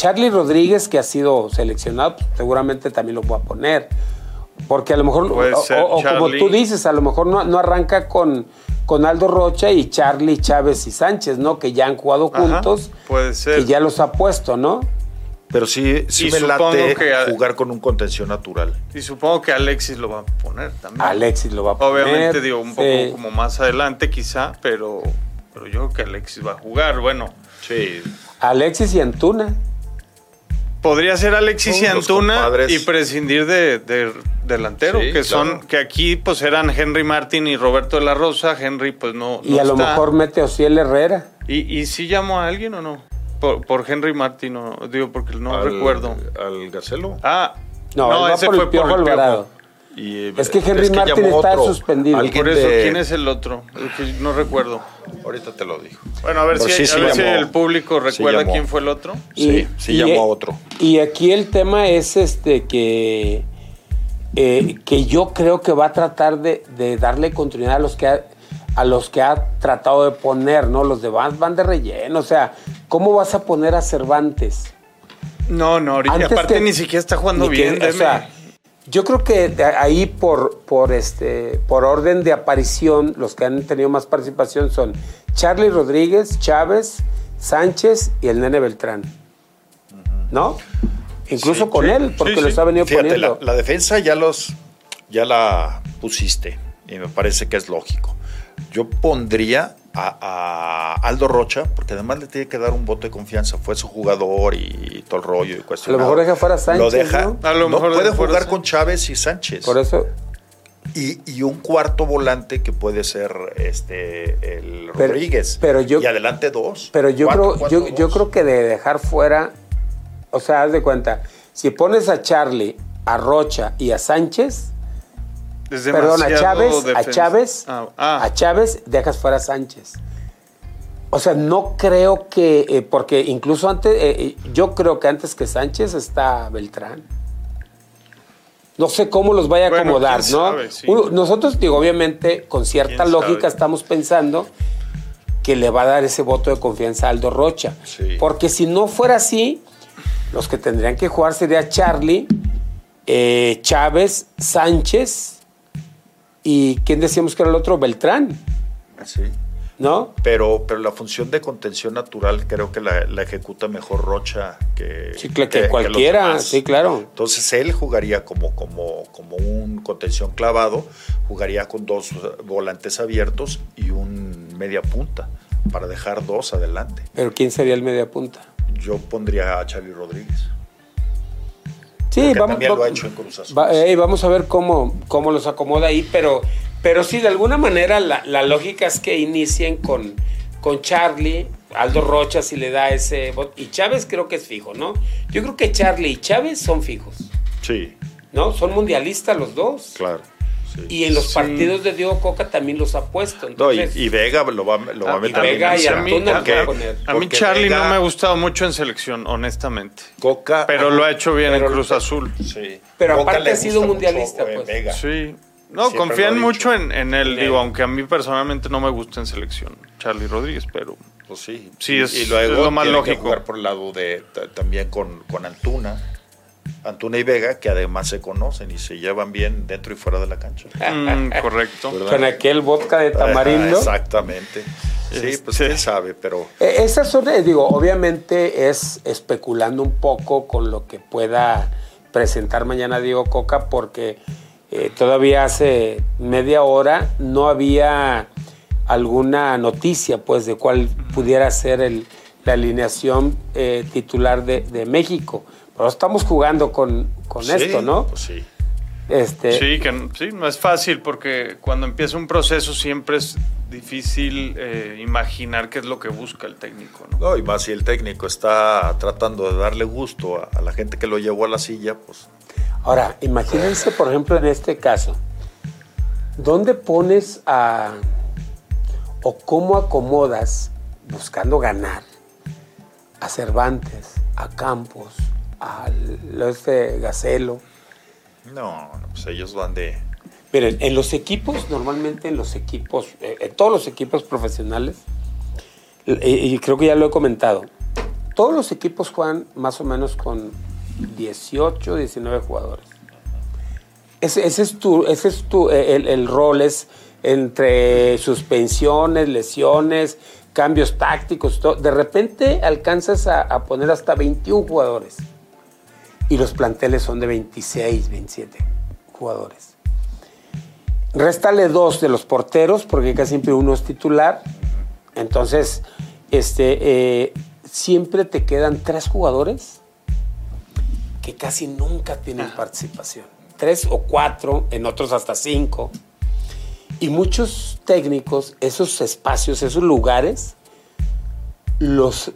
Charlie Rodríguez, que ha sido seleccionado, pues, seguramente también lo voy a poner. Porque a lo mejor, Puede o, ser o- o como tú dices, a lo mejor no, no arranca con, con Aldo Rocha y Charlie, Chávez y Sánchez, ¿no? Que ya han jugado Ajá, juntos. puede ser. Que ya los ha puesto, ¿no? Pero sí, sí Y me supongo late que jugar con un contención natural. Y supongo que Alexis lo va a poner también. Alexis lo va a poner. Obviamente, digo, un poco sí. como más adelante quizá, pero, pero yo creo que Alexis va a jugar. Bueno, Sí. Alexis y Antuna. Podría ser Alexis y Antuna y prescindir de, de delantero, Sí, que son claro. que aquí pues eran Henry Martin y Roberto de la Rosa. Henry pues no, Y no a lo está. mejor mete Ociel Herrera. ¿Y, y sí llamó a alguien o no? Por, por Henry Martin, o no, digo porque no Al- recuerdo. Al Gacelo. Ah, No, él va por el Piojo Alvarado. Y, Es que Henry Martin llamó está otro, suspendido. Por eso, de- ¿quién es el otro? No recuerdo. Ahorita te lo digo. Bueno, a ver, si, sí, a sí ver si llamó. el público recuerda quién fue el otro. Sí, sí llamó a otro. Y aquí el tema es este que, eh, que yo creo que va a tratar de, de darle continuidad a los que ha, a los que ha tratado de poner, ¿no? Los demás van de relleno. O sea, ¿cómo vas a poner a Cervantes? No, no, ahorita, Antes aparte que- ni siquiera está jugando Ni que- bien. o sea, yo creo que ahí por, por, este, por orden de aparición, los que han tenido más participación son Charlie Rodríguez, Chávez, Sánchez y el Nene Beltrán. ¿No? Incluso Sí, con sí, él, porque sí, los ha venido Fíjate, la, poniendo. la defensa ya los ya la pusiste y me parece que es lógico. Yo pondría a, a Aldo Rocha, porque además le tiene que dar un voto de confianza. Fue su jugador y, todo el rollo y cuestión. mejor deja fuera a Sánchez, Lo deja. ¿no? A lo no, mejor puede a jugar con Chávez y Sánchez. Por eso, Y, y un cuarto volante que puede ser este el Pero- Rodríguez. pero yo- y adelante dos. pero yo Cuatro, creo, cuatro, yo, yo creo que de dejar fuera, o sea, haz de cuenta, si pones a Charlie, a Rocha y a Sánchez, Perdón, a Chávez, a. Chávez, Ah, ah. a Chávez dejas fuera a Sánchez. O sea, no creo que, eh, porque incluso antes, eh, eh, yo creo que antes que Sánchez está Beltrán. No sé cómo los vaya a Bueno, acomodar, ¿no? sabe, sí. Uno- nosotros, digo, obviamente, con cierta lógica sabe. estamos pensando que le va a dar ese voto de confianza a Aldo Rocha. Sí. Porque si no fuera así, los que tendrían que jugar sería Charlie, eh, Chávez, Sánchez y ¿quién decíamos que era el otro? Beltrán, Sí. ¿no? Pero, pero la función de contención natural creo que la, la ejecuta mejor Rocha que, Sí, que, que los cualquiera, demás. sí, claro. Entonces él jugaría como, como, como un contención clavado, jugaría con dos volantes abiertos y un media punta para dejar dos adelante. Pero ¿quién sería el media punta? Yo pondría a Charlie Rodríguez. Sí, vamos, también lo ha hecho en Cruz Azul. va- eh, vamos a ver cómo, cómo los acomoda ahí, pero, pero sí, de alguna manera la, la lógica es que inicien con, con Charlie, Aldo Rocha si le da ese voto, y Chávez creo que es fijo, ¿no? Yo creo que Charlie y Chávez son fijos, Sí, ¿no? Son mundialistas los dos. claro. Sí. Y en los Sí. partidos de Diego Coca también los ha puesto. No, y, Vega lo va, lo va Ah, a y meter Vega en y esa, Antuna porque- va a poner. A mí Charlie Vega- no me ha gustado mucho en selección, honestamente. Coca, Pero lo ha hecho bien en Cruz Azul. Sí. Pero Coca aparte ha sido mundialista, mucho, eh, pues. Vega. Sí. No, Siempre confían mucho en, en él, digo, aunque a mí personalmente no me gusta en selección, Charlie Rodríguez, pero Pues sí. Sí, Y- es- y luego es lo más lógico. jugar por el lado de ta- también con, con Antuna. Antuna y Vega, que además se conocen y se llevan bien dentro y fuera de la cancha. mm, correcto. ¿Verdad? con aquel vodka de tamarindo. exactamente. Sí, pues Este- quién sabe, pero Eh, Esas son, eh, digo, obviamente es especulando un poco con lo que pueda presentar mañana Diego Coca, porque eh, todavía hace media hora no había alguna noticia, pues, de cuál pudiera ser el- la alineación eh, titular de, de México. Pero estamos jugando con, con sí, esto, ¿no? Pues sí. Este, Sí, que sí, no es fácil porque cuando empieza un proceso siempre es difícil eh, imaginar qué es lo que busca el técnico, ¿no? No, y más si el técnico está tratando de darle gusto a, a la gente que lo llevó a la silla, pues Ahora, imagínense, por ejemplo, en este caso, ¿dónde pones a o cómo acomodas buscando ganar a Cervantes, a Campos, a este Gacelo? no, pues ellos van de... Miren, en los equipos, normalmente en los equipos, eh, en todos los equipos profesionales, y, y creo que ya lo he comentado, todos los equipos juegan más o menos con 18, 19 jugadores. Ese, ese es tu, ese es tu, eh, el, el rol es entre suspensiones, lesiones, cambios tácticos, todo. de repente alcanzas a, a poner hasta 21 jugadores y los planteles son de 26, 27 jugadores. Réstale dos de los porteros, porque casi siempre uno es titular. Entonces, este, eh, siempre te quedan tres jugadores que casi nunca tienen participación. Tres o cuatro, en otros hasta cinco. Y muchos técnicos, esos espacios, esos lugares, los,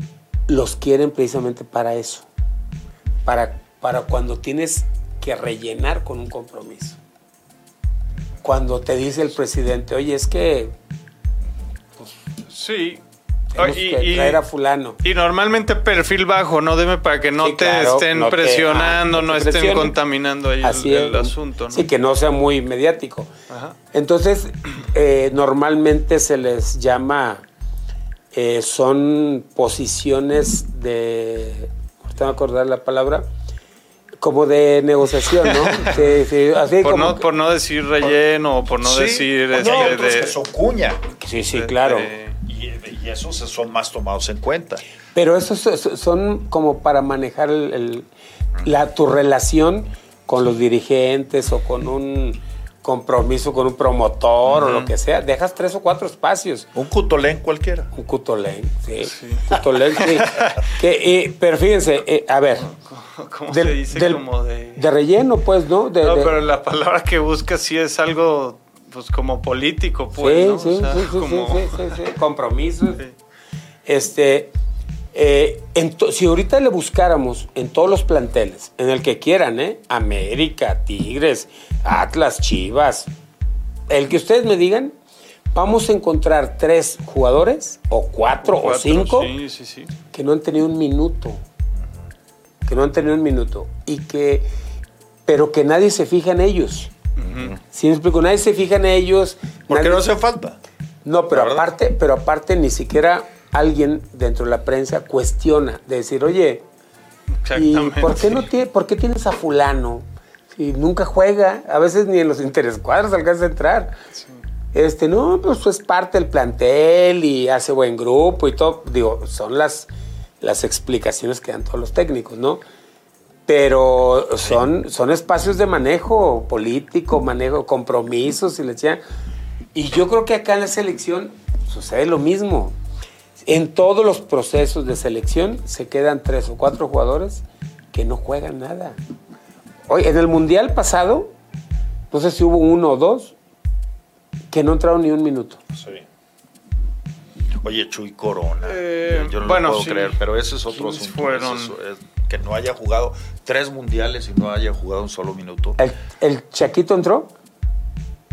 los quieren precisamente para eso. Para, para cuando tienes que rellenar con un compromiso. Cuando te dice el presidente, oye, es que Sí. tenemos Y- que traer a fulano. Y normalmente perfil bajo, ¿no? Dime para que no Sí, te claro, estén no te- presionando, ah, no, te estén contaminando ahí Así el, el es. asunto, ¿no? Sí, que no sea muy mediático. Ajá. Entonces, eh, normalmente se les llama, eh, son posiciones de, ahorita me acordar la palabra, como de negociación, ¿no? Sí, sí, así Por como no, que- por no decir relleno o por no Sí, decir porque este, hay otros de- que son cuña. sí, sí, de- claro. de- Y, y esos son más tomados en cuenta. Pero esos so- so- son como para manejar el- el- la, tu relación con los dirigentes o con un compromiso con un promotor o lo que sea. Dejas tres o cuatro espacios. Un cutolén cualquiera. Un cutolén, sí. Cutolén, sí. Que, eh, pero fíjense, eh, a ver, ¿Cómo del- se dice? del- como de... de relleno, pues, ¿no? De, No, de- pero la palabra que buscas sí es algo, pues, como político, pues, sí, ¿no? sí, O sea, sí, sí, como- sí, sí, sí. Sí. Este, eh, en to- si ahorita le buscáramos en todos los planteles, en el que quieran, ¿eh? América, Tigres, Atlas, Chivas, el que ustedes me digan, vamos a encontrar tres jugadores, o cuatro, o Cuatro, cinco, Sí, sí, sí. que no han tenido un minuto. Que no han tenido un minuto. Y que, pero que nadie se fija en ellos. ¿Sí me explico? Nadie se fija en ellos. Porque nadie- no hace falta. no, pero aparte, pero aparte ni siquiera alguien dentro de la prensa cuestiona de decir, oye, ¿y por qué no tiene, por qué tienes a fulano? Si nunca juega, a veces ni en los interescuadros alcanza a entrar. Este, no, pues es parte del plantel y hace buen grupo y todo. Digo, son las, las explicaciones que dan todos los técnicos, ¿no? Pero son, son espacios de manejo político, manejo, compromisos y decía. Y yo creo que acá en la selección sucede lo mismo. En todos los procesos de selección se quedan tres o cuatro jugadores que no juegan nada. Hoy, en el Mundial pasado, no sé si hubo uno o dos que no entraron ni un minuto. Sí. Oye, Chuy Corona. Eh, yo no bueno, lo puedo sí. creer, pero ese es otro ¿Quiénes asunto. fueron? Es- que no haya jugado tres mundiales y no haya jugado un solo minuto. ¿El, el Chaquito entró?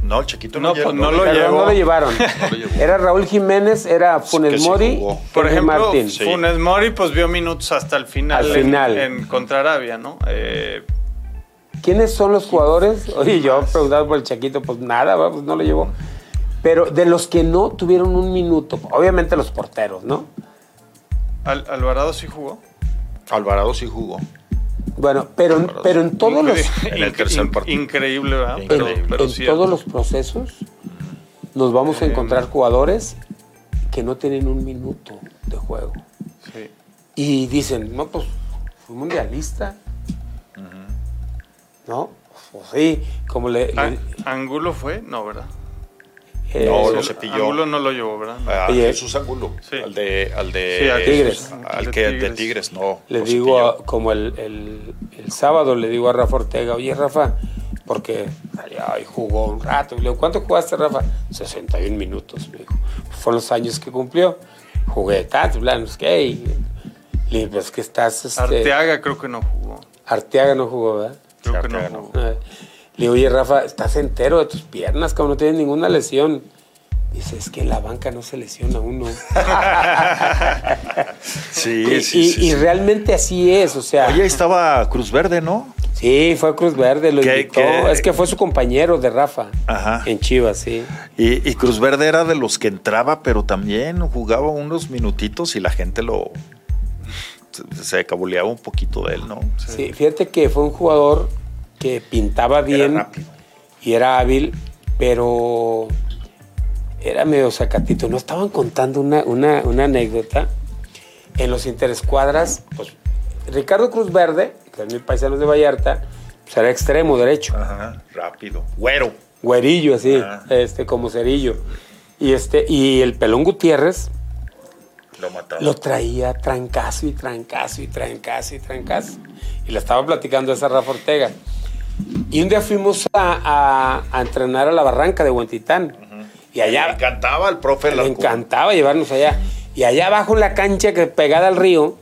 No, el chiquito No, no, pues no lo llevó. no lo llevaron. No lo llevó. Era Raúl Jiménez, era Funes sí Mori, jugó. Por ejemplo, Martín. Sí. Funes Mori pues vio minutos hasta el final, Al en- final. En, contra Arabia, ¿no? Eh, ¿Quiénes son los jugadores? Oye, yo preguntaba por el Chaquito, pues nada, pues no lo llevó. Pero de los que no tuvieron un minuto, obviamente los porteros, ¿no? Al- Alvarado sí jugó. Alvarado sí jugó. Bueno, pero, pero en todos los, En el tercer partido. Increíble, ¿verdad? en, Pero, Increíble. pero en cierto. todos los procesos nos vamos a encontrar jugadores que no tienen un minuto de juego. Sí. Y dicen, no, pues fui mundialista. ¿No? Pues sí, como le... Ah, le- ¿Angulo fue? No, ¿verdad? Eh, No, lo El- cepilló. Angulo no lo llevó, ¿verdad? A Oye. Jesús Angulo. Sí. Al de. Al de Sí, a Tigres. Al De que de Tigres. Tigres, no. le digo, a- como el, el- el sábado, le digo a Rafa Ortega, oye Rafa, porque ay, jugó un rato. Y le digo, ¿cuánto jugaste, Rafa? 61 minutos, me dijo. Fueron los años que cumplió. Jugué tanto, bla, no sé qué. Y le digo, pues que estás... Este, Arteaga creo que no jugó. Arteaga no jugó, ¿verdad? Creo Sí, que no Arteaga no jugó. Eh, Le digo, oye, Rafa, estás entero de tus piernas, como no tienes ninguna lesión. Dice, es que en la banca no se lesiona uno. Sí, y, sí, y- sí, y sí. realmente así es, o sea. Oye, estaba Cruz Verde, ¿no? sí, fue Cruz Verde, lo ¿Qué- invitó. qué? Es que fue su compañero de Rafa Ajá. en Chivas, sí. Y, y Cruz Verde era de los que entraba, pero también jugaba unos minutitos y la gente lo. Se, se cabuleaba un poquito de él, ¿no? Sí, fíjate que fue un jugador que pintaba bien y era hábil, pero era medio sacatito. No estaban contando una, una- una anécdota. En los interescuadras, pues Ricardo Cruz Verde, que es mi paisano de Vallarta, pues era extremo derecho, Ajá, rápido. Güero. güerillo así, este, como cerillo. Y, este, y el Pelón Gutiérrez, Lo mataba. lo traía trancazo y trancazo y trancazo y trancazo. Y le estaba platicando a esa Rafa Ortega. Y un día fuimos a, a- a entrenar a la barranca de Huentitán. Y Le allá encantaba al profe le encantaba llevarnos allá. Y allá abajo en la cancha que pegada al río,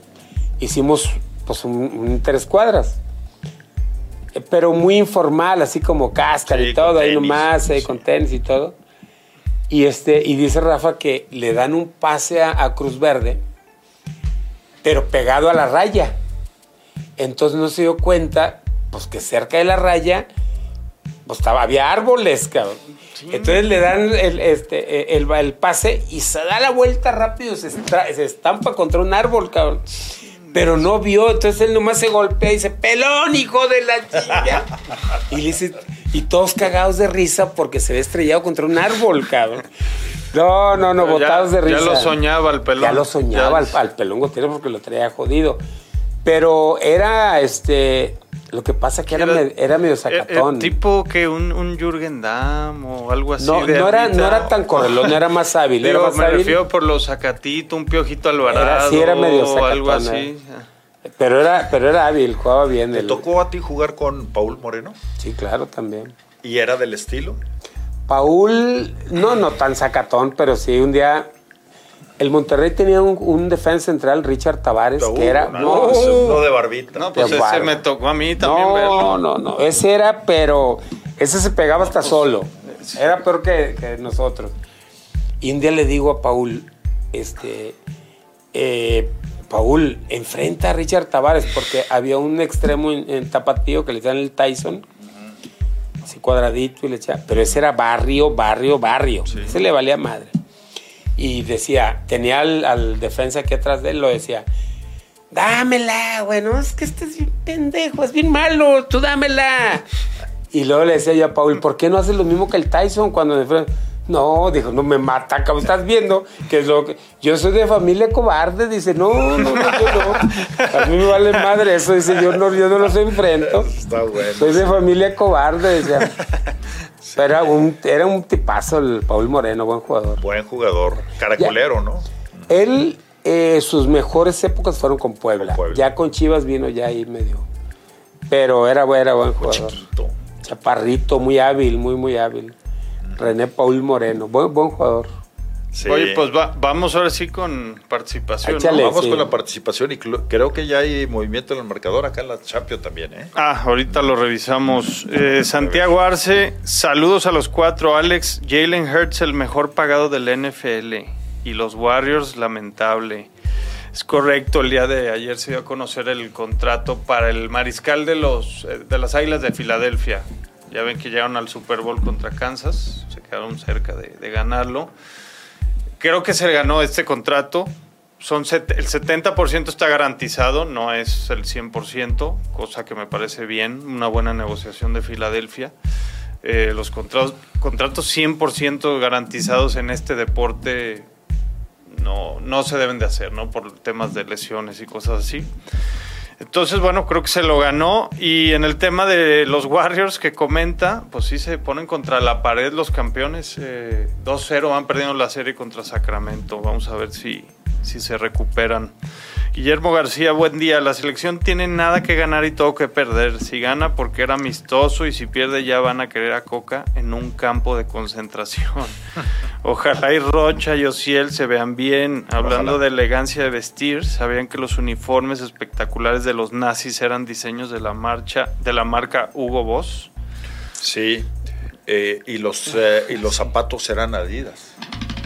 hicimos pues un, un tres cuadras. Eh, Pero muy informal, así como cáscara Sí, y todo, con ahí tenis, nomás, ahí sí. con tenis y todo. Y, este, y dice Rafa que le dan un pase a, a Cruz Verde, pero pegado a la raya. Entonces no se dio cuenta, pues que cerca de la raya, pues estaba, había árboles, cabrón. Entonces le dan el, este, el, el pase y se da la vuelta rápido, se, estra- se estampa contra un árbol, cabrón. Pero no vio, entonces él nomás se golpea y dice, pelón, hijo de la chica. y, le dice, y todos cagados de risa porque se ve estrellado contra un árbol, cabrón. No, no, no, botados de risa. Ya lo soñaba el pelón. Ya lo soñaba Ya- al, al pelón Gutiérrez porque lo traía jodido. Pero era, este, lo que pasa que era, Era- me- era medio sacatón. tipo que un, un Jürgen Damm o algo así. no, de no, era, no era tan correlón, era más hábil. Digo, era más me hábil, refiero por los sacatitos, un piojito alvarado. sí era medio o algo sacatón, así. eh. pero, era, pero era hábil, jugaba bien. ¿Te el- tocó a ti jugar con Paul Moreno? Sí, claro, también. ¿Y era del estilo? Paul, no, no tan sacatón, pero sí, un día. El Monterrey tenía un, un defensa central, Richard Tavares, que era. no, no, uno de barbita. No, pues ese bárbaro. me tocó a mí también no, verlo. no, no. Ese era, pero. Ese se pegaba hasta solo. Era peor que, que nosotros. Y un día le digo a Paul, este. eh, Paul, enfrenta a Richard Tavares, porque había un extremo en, en Tapatío que le decían el Tyson. Así cuadradito y le echaba. Pero ese era barrio, barrio, barrio. Ese le valía madre. Y decía, tenía al, al defensa aquí atrás de él, lo decía. Dámela, güey, no, es que este es bien pendejo, es bien malo, tú dámela. Y luego le decía yo a Paul, ¿por qué no haces lo mismo que el Tyson cuando me enfrenta? No, dijo, no me mata, cabrón, estás viendo que es lo que. Yo soy de familia cobarde, dice, no, no, no, yo no. A mí me vale madre eso, dice, yo no, yo no los enfrento. Está bueno. Soy de familia cobarde, decía. Pero era un, era un tipazo el Paul Moreno, buen jugador. Buen jugador. Caracolero, ¿no? Él, eh, sus mejores épocas fueron con Puebla. Con Puebla. Ya con Chivas vino ya ahí medio. Pero era, era buen jugador. Chiquito. Chaparrito, muy hábil, muy, muy hábil. René Paul Moreno, buen, buen jugador. Sí. Oye, pues va- vamos ahora sí con participación. ¿no? Vamos sí. con la participación y creo que ya hay movimiento en el marcador acá en la Champions también, ¿eh? Ah, ahorita lo revisamos. Eh, Santiago Arce, saludos a los cuatro. Alex, Jalen Hurts, el mejor pagado del NFL. Y los Warriors, lamentable. Es correcto, el día de ayer se dio a conocer el contrato para el mariscal de, los, eh, de las Águilas de Filadelfia. Ya ven que llegaron al Super Bowl contra Kansas, se quedaron cerca de, de ganarlo. Creo que se ganó este contrato. Son el 70% está garantizado, no es el 100%, cosa que me parece bien, una buena negociación de Filadelfia. Eh, los contratos, contratos 100% garantizados en este deporte no, no se deben de hacer, ¿no? Por temas de lesiones y cosas así. Entonces, bueno, creo que se lo ganó. Y en el tema de los Warriors que comenta, pues sí se ponen contra la pared los campeones. eh, 2-0 van perdiendo la serie contra Sacramento. Vamos a ver si, si se recuperan. Guillermo García, buen día. La selección tiene nada que ganar y todo que perder. Si gana porque era amistoso y si pierde ya van a querer a Coca en un campo de concentración. Ojalá y Rocha y Ociel se vean bien. Hablando Ojalá. de elegancia de vestir, sabían que los uniformes espectaculares de los nazis eran diseños de la marcha de la marca Hugo Boss. Sí. Eh, y, los, eh, y los zapatos eran Adidas.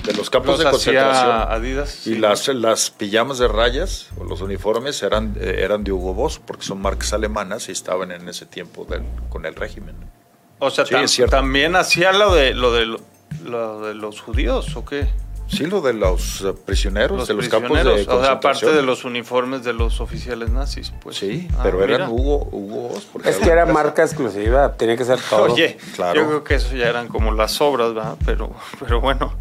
De los campos Los de concentración. Adidas. Y sí. las, las pijamas de rayas o los uniformes eran, eh, eran de Hugo Boss, porque son marcas alemanas y estaban en ese tiempo del- con el régimen. O sea, Sí, tam- es cierto. también hacía lo de lo de lo de los judíos o qué? Sí, lo de los eh, prisioneros, Los de los campos de prisioneros, o sea, aparte concentración. de los uniformes de los oficiales nazis, pues. Sí, Ah, pero eran mira. Hugo, Hugo Boss. porque Es que era marca exclusiva, tenía que ser todo. Oye, Claro. yo creo que eso ya eran como las obras, ¿verdad? Pero, pero bueno.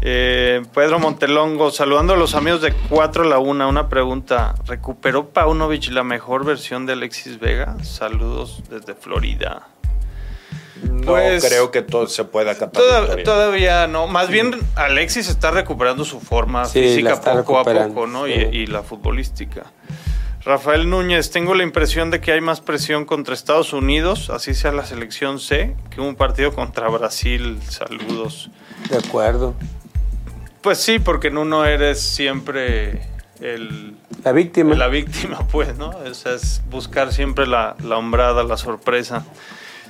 Eh, Pedro Montelongo, saludando a los amigos de 4 a la 1, una pregunta. ¿Recuperó Paunovic la mejor versión de Alexis Vega? Saludos desde Florida. No Pues- creo que todo se pueda. Toda- todavía no. Más bien, Alexis está recuperando su forma Sí, física poco a poco, ¿no? sí. Y, y la futbolística. Rafael Núñez, tengo la impresión de que hay más presión contra Estados Unidos, así sea la selección C, que un partido contra Brasil. Saludos. De acuerdo. Pues sí, porque en uno eres siempre el, La víctima. la víctima, pues, ¿no? O sea, es buscar siempre la, la hombrada, la sorpresa.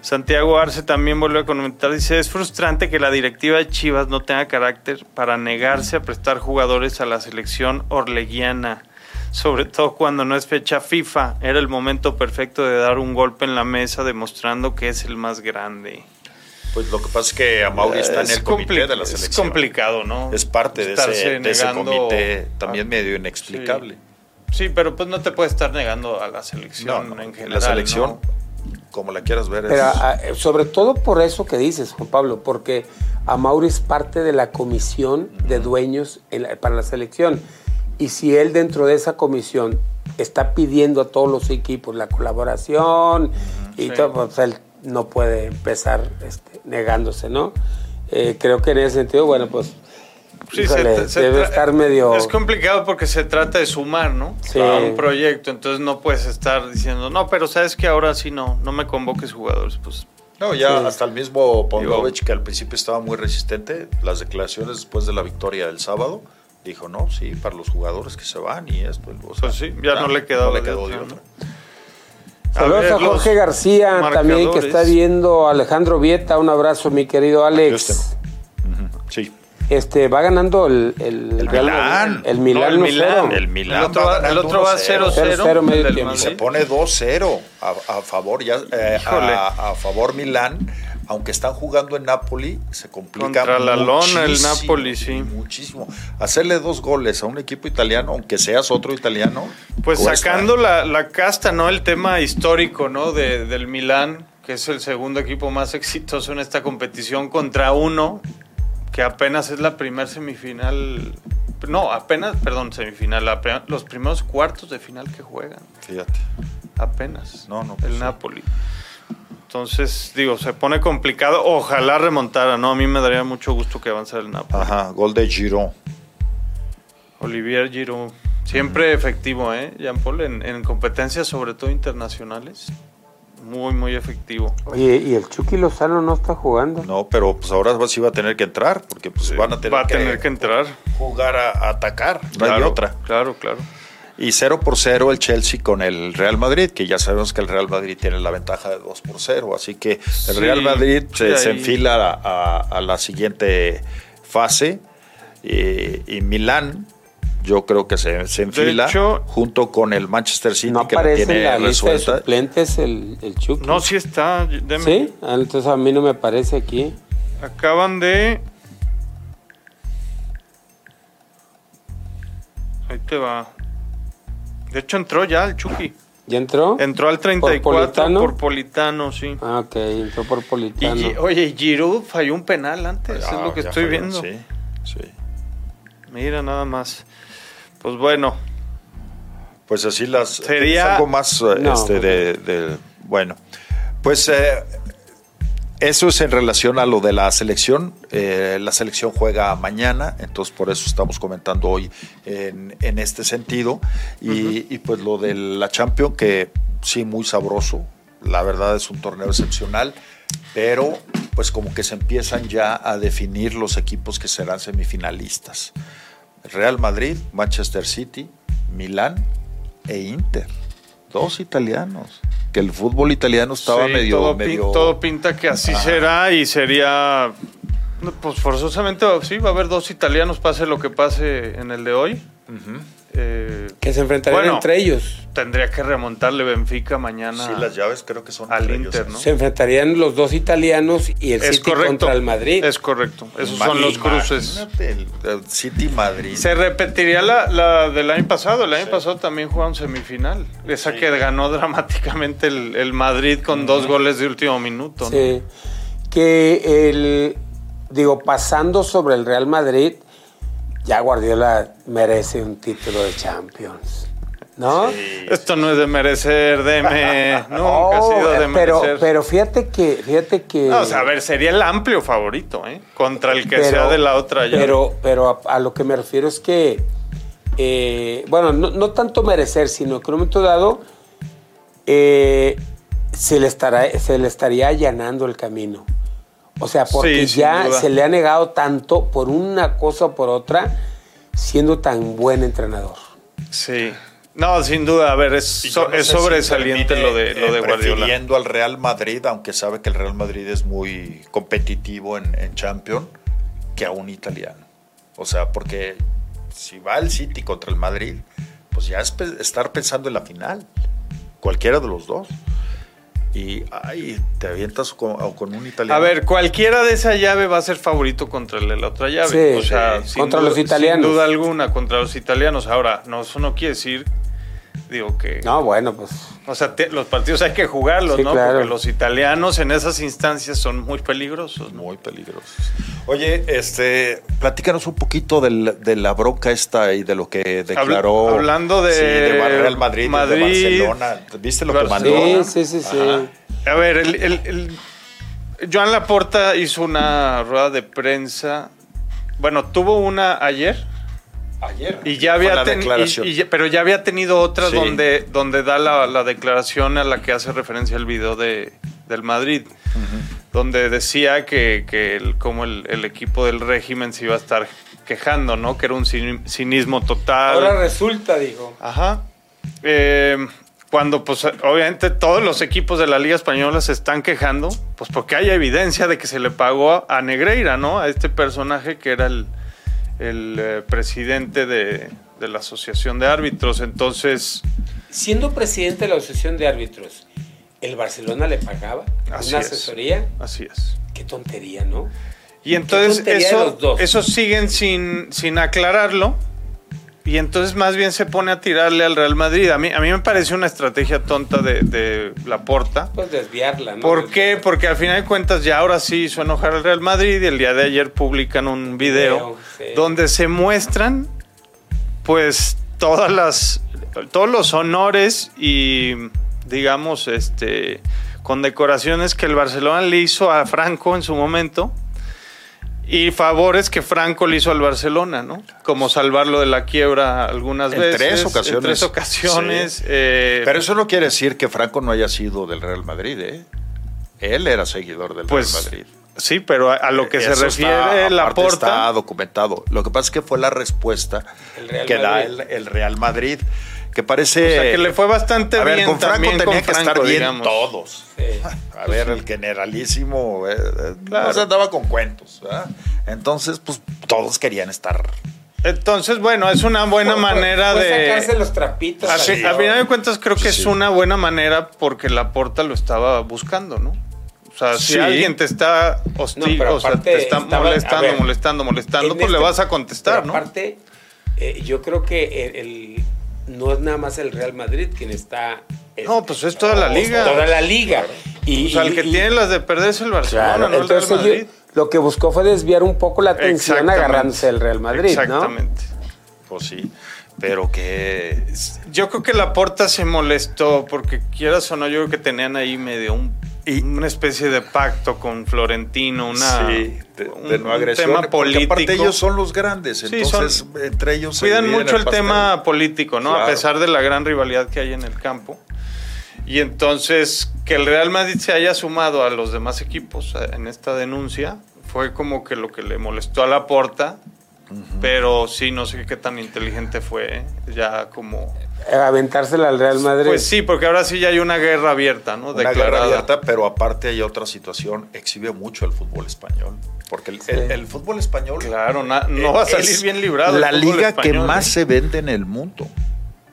Santiago Arce también volvió a comentar, dice, es frustrante que la directiva de Chivas no tenga carácter para negarse a prestar jugadores a la selección orleguiana, sobre todo cuando no es fecha FIFA. Era el momento perfecto de dar un golpe en la mesa demostrando que es el más grande. Pues lo que pasa es que Amauri está en Es el comité de la Es selección. complicado, ¿no? Es parte de ese, de ese negando comité a- también medio inexplicable. Sí, pero pues no te puedes estar negando a la selección No, no, en en general. la selección, ¿no? como la quieras ver, es- Pero ah, sobre todo por eso que dices, Juan Pablo, porque Amauri es parte de la comisión de dueños en la- para la selección. Y si él dentro de esa comisión está pidiendo a todos los equipos la colaboración y Sí. todo, pues él no puede empezar este, negándose, ¿no? Eh, creo que en ese sentido, bueno, pues Sí, híjole, se- se debe estar medio... Es complicado porque se trata de sumar, ¿no? Sí. A un proyecto. Entonces no puedes estar diciendo, no, pero sabes que ahora sí no, no me convoques jugadores. Pues No, ya Sí. hasta el mismo Pondovich, que al principio estaba muy resistente, las declaraciones después de la victoria del sábado, dijo, no, sí, para los jugadores que se van y esto. o sea, Pues sí, ya no le quedaba no le quedó de ¿no? otra. Saludos ver, a, Jorge García también que marcadores. está viendo, Alejandro Vieta, un abrazo mi querido Alex. Sí. Este, va ganando el, el, El Real Milán. Madrid. El Milán. No, el 1-0. Milán. El Milán El otro va, el va 1-0. 0-0. 0-0 medio el del tiempo. Y se pone 2-0 a, a favor ya eh, a, a favor Milán, aunque están jugando en Napoli, se complica Contra la lona, el Napoli, sí. Muchísimo. Hacerle dos goles a un equipo italiano, aunque seas otro italiano. Pues cuesta. sacando la, la casta, ¿no? El tema histórico, ¿no? De, del Milán, que es el segundo equipo más exitoso en esta competición, contra uno que apenas es la primer semifinal. No, apenas, perdón, semifinal. la los primeros cuartos de final que juegan. Fíjate. Apenas. No, no, pues el sí. Napoli. Entonces, digo, se pone complicado. Ojalá remontara, ¿no? A mí me daría mucho gusto que avanzara el Napoli. Ajá, gol de Giroud. Olivier Giroud. Siempre efectivo, ¿eh? Jean Paul, en, en competencias, sobre todo internacionales. Muy, muy efectivo. Oye, y el Chucky Lozano no está jugando. No, pero pues ahora sí va a tener que entrar, porque pues van a tener, Va a tener que entrar. jugar a, a atacar, no hay otra. Claro, claro. Y 0 por 0 el Chelsea con el Real Madrid, que ya sabemos que el Real Madrid tiene la ventaja de 2 por 0. Así que el Sí, Real Madrid se, enfila a, a- a la siguiente fase. Y, y Milán, yo creo que se, se enfila hecho- junto con el Manchester City, No que la aparece en tiene la lista de suplentes el, el Chucky. No, sí está. deme- ¿Sí? Entonces a mí no me aparece aquí. Acaban de. Ahí te va. De hecho, entró ya el Chucky. ¿Ya entró? Entró al 34 Politano? por Politano, sí. Ah, ok, entró por Y, Politano. Gi- oye, Giroud falló un penal antes, Ah, es lo que estoy falló, viendo. Sí, sí. Mira, nada más. Pues bueno, Pues así las. Sería- ¿tienes algo más eh, No, este, de, de- Bueno, pues eh, eso es en relación a lo de la selección. Eh, la selección juega mañana, entonces por eso estamos comentando hoy en, en este sentido. Y, y, pues lo de la Champions, que sí, muy sabroso. La verdad es un torneo excepcional, pero pues como que se empiezan ya a definir los equipos que serán semifinalistas. Real Madrid, Manchester City, Milán e Inter. Dos italianos. Que el fútbol italiano estaba sí, medio, todo, pin- todo pinta que así será y sería. Pues forzosamente sí, va a haber dos italianos, pase lo que pase en el de hoy. Eh, que se enfrentarían Bueno. entre ellos. tendría que remontarle Benfica mañana. Sí, las llaves creo que son Al entre Inter, ellos, ¿no? Se enfrentarían los dos italianos y el es City correcto. contra el Madrid. Es correcto. Esos son los cruces. Imagínate, el, el City Madrid. Se repetiría la, la del año pasado. El año pasado también jugaron semifinal. Esa que ganó dramáticamente el, el Madrid con dos goles de último minuto. ¿no? Sí. Que el, digo, pasando sobre el Real Madrid, ya Guardiola merece un título de Champions. ¿no? Esto no es de merecer, deme. Nunca ha Oh, sido de pero, merecer. pero fíjate que, fíjate que. No, o sea, a ver, sería el amplio favorito, ¿eh? Contra el que pero- sea de la otra llave. Pero, pero a, a lo que me refiero es que, eh, bueno, no, no tanto merecer, sino que en un momento dado eh, se, le estará, se le estaría allanando el camino. O sea, porque Sí, ya se le ha negado tanto por una cosa o por otra, siendo tan buen entrenador. Sí. No, sin duda, a ver, es, Y yo so- no es sé si sobresaliente lo de, lo de Guardiola. prefiriendo al Real Madrid, aunque sabe que el Real Madrid es muy competitivo en, en Champions, que a un italiano. O sea, porque si va el City contra el Madrid, pues ya es pe- estar pensando en la final. Cualquiera de los dos. Y ay, te avientas con, o con un italiano. A ver, cualquiera de esa llave va a ser favorito contra el de la otra llave. Sí, o sea, sí. Contra duda- los italianos. Sin duda alguna, contra los italianos. Ahora, no, eso no quiere decir, digo que... No, bueno, pues. O sea, te- los partidos hay que jugarlos, Sí, ¿no? claro. Porque los italianos en esas instancias son muy peligrosos, ¿no? Muy peligrosos. Oye, este, platícanos un poquito del- de la bronca esta y de lo que declaró. hablando de sí, de Real Madrid, Madrid, de Barcelona. ¿Viste lo que mandó? Sí, sí, sí, sí. A ver, el, el- el- Joan Laporta hizo una rueda de prensa. Bueno, tuvo una ayer. Ayer. Y ya había la ten- declaración. y- y pero ya había tenido otra Sí. donde, donde da la, la declaración a la que hace referencia el video de, del Madrid, donde decía que, que el, como el, el equipo del régimen se iba a estar quejando, ¿no? Que era un cin- cinismo total. Ahora resulta, dijo. Ajá. Eh, cuando, pues, obviamente todos los equipos de la Liga Española se están quejando, pues porque hay evidencia de que se le pagó a Negreira, ¿no? A este personaje que era el, el, eh, presidente de, de la Asociación de Árbitros. Entonces, Siendo presidente de la Asociación de Árbitros, ¿el Barcelona le pagaba Así una es. asesoría? así es. Qué tontería, ¿no? Y entonces eso, eso siguen sin, sin aclararlo. Y entonces más bien se pone a tirarle al Real Madrid. A mí, a mí me parece una estrategia tonta de, de Laporta. Pues desviarla, ¿no? ¿Por qué? Porque al final de cuentas ya ahora sí hizo enojar al Real Madrid y el día de ayer publican un video Video, sí. donde se muestran pues todas las todos los honores y digamos este condecoraciones que el Barcelona le hizo a Franco en su momento y favores que Franco le hizo al Barcelona, ¿no? Como salvarlo de la quiebra algunas En veces. tres ocasiones. En tres ocasiones. Sí. eh, Pero eso no quiere decir que Franco no haya sido del Real Madrid, ¿eh? Él era seguidor del pues Real Madrid. sí, pero a, a lo que se refiere la aparte Está documentado. Lo que pasa es que fue la respuesta que da el Real Madrid, que parece... O sea, que le fue bastante a ver, bien con Franco también tenía con que estar bien digamos. todos. Sí. A ver, el generalísimo eh, eh, Claro. no se andaba con cuentos. ¿verdad? Entonces, pues todos querían estar. Entonces, bueno, es una buena Fue- manera fue de. sacarse los trapitos. A, a final de cuentas, creo que Sí. es una buena manera porque la porta lo estaba buscando, ¿no? O sea, si alguien te está hostil, No, o sea, te está estaba- molestando, ver, molestando, molestando, pues le este- vas a contestar, pero ¿no? Aparte, eh, yo creo que el, el- no es nada más el Real Madrid quien está. No, pues es toda la liga. Toda la liga. Y, o sea, el que y- tiene las de perder es el Barcelona, Claro, no el Real entonces Madrid. yo- lo que buscó fue desviar un poco la atención agarrándose el Real Madrid, ¿no? Exactamente. Pues sí, pero que. Yo creo que la porta se molestó porque quieras o no, yo creo que tenían ahí medio un, Y- una especie de pacto con Florentino, una, sí, de, de un- no un agresión. tema político. aparte ellos son los grandes, Sí, entonces entre ellos Cuidan mucho el, pastel. tema político, ¿no? A pesar de la gran rivalidad que hay en el campo. Y entonces que el Real Madrid se haya sumado a los demás equipos eh, en esta denuncia fue como que lo que le molestó a la porta. Pero sí, no sé qué tan inteligente fue. ¿eh? Ya como. Aventársela al Real Madrid. Pues sí, porque ahora sí ya hay una guerra abierta, ¿no? Una guerra Declarada. abierta, pero aparte hay otra situación, exhibe mucho el fútbol español. Porque el, el- el fútbol español Claro, na- no va a salir es bien librado. La liga que más ¿eh? se vende en el mundo,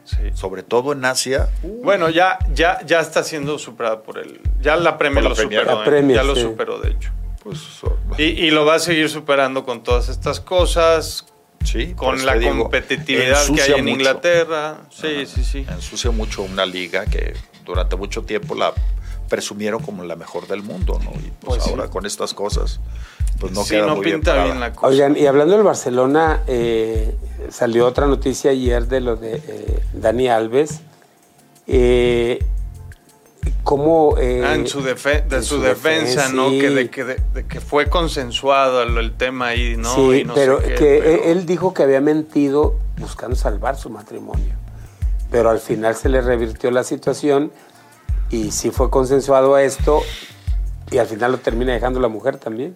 Sí. sobre todo en Asia. Bueno, ya, ya, ya está siendo superada por el. Ya la Premier la lo Premier. superó. La ¿eh? Premier, ya lo superó, de hecho. Pues, Y, y lo va a seguir superando con todas estas cosas, sí, con eso la digo, competitividad que hay en mucho. Inglaterra. Sí, Ajá. sí, sí. Ensucia mucho una liga que durante mucho tiempo la presumieron como la mejor del mundo, ¿no? Y pues, Pues sí. ahora con estas cosas pues no sí, queda no muy bien pinta bien la cosa. Oigan, y hablando del Barcelona, eh, salió otra noticia ayer de lo de eh, Dani Alves. Eh, ¿Cómo. eh, Ah, en su, defe- de en su su defensa, defensa, ¿no? sí. Que de, que de- de que fue consensuado el, el tema ahí, ¿no? sí, Y no pero sé qué, que pero- él dijo que había mentido buscando salvar su matrimonio. Pero al final se le revirtió la situación y sí fue consensuado esto y al final lo termina dejando la mujer también.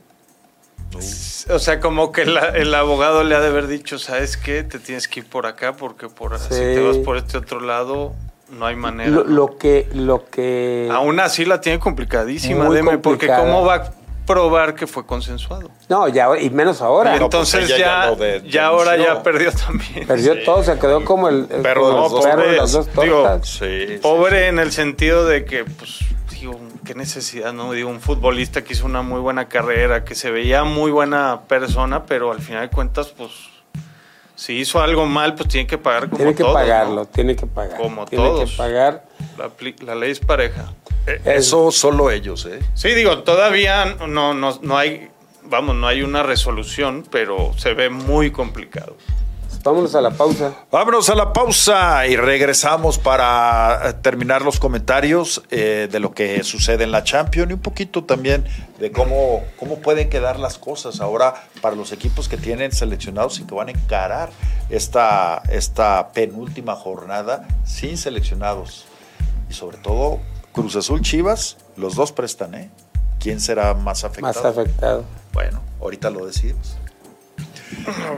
O sea, como que la- el abogado le ha de haber dicho, ¿sabes qué? Te tienes que ir por acá porque por, si Sí. te vas por este otro lado, no hay manera. Lo, ¿no? lo que, lo que. Aún así la tiene complicadísima, Muy deme, porque. ¿cómo va a probar que fue consensuado? No, ya, y menos ahora. No, pues Entonces ya ya, lo de- ya ahora ya perdió también. Perdió Sí. todo, se quedó como el, el- Perro como de los los dos perros las dos Digo, tortas. Sí, sí, Pobre en el sentido de que, pues, digo, qué necesidad, ¿no? Digo, un futbolista que hizo una muy buena carrera, que se veía muy buena persona, pero al final de cuentas, pues, si hizo algo mal, pues tiene que pagar como tiene que todos, ¿no? pagarlo, tiene que pagar. Como tiene todos. que pagar. La ley es pareja. Eh, Eso solo ellos, ¿eh? Sí, digo, todavía no, no, no hay, vamos, no hay una resolución, pero se ve muy complicado. Vámonos a la pausa. Vámonos a la pausa y regresamos para terminar los comentarios eh, de lo que sucede en la Champions y un poquito también de cómo, cómo pueden quedar las cosas ahora para los equipos que tienen seleccionados y que van a encarar esta, esta penúltima jornada sin seleccionados. Y sobre todo, Cruz Azul Chivas, los dos prestan, ¿eh? ¿Quién será más afectado? Más afectado. Bueno, ahorita lo decidimos.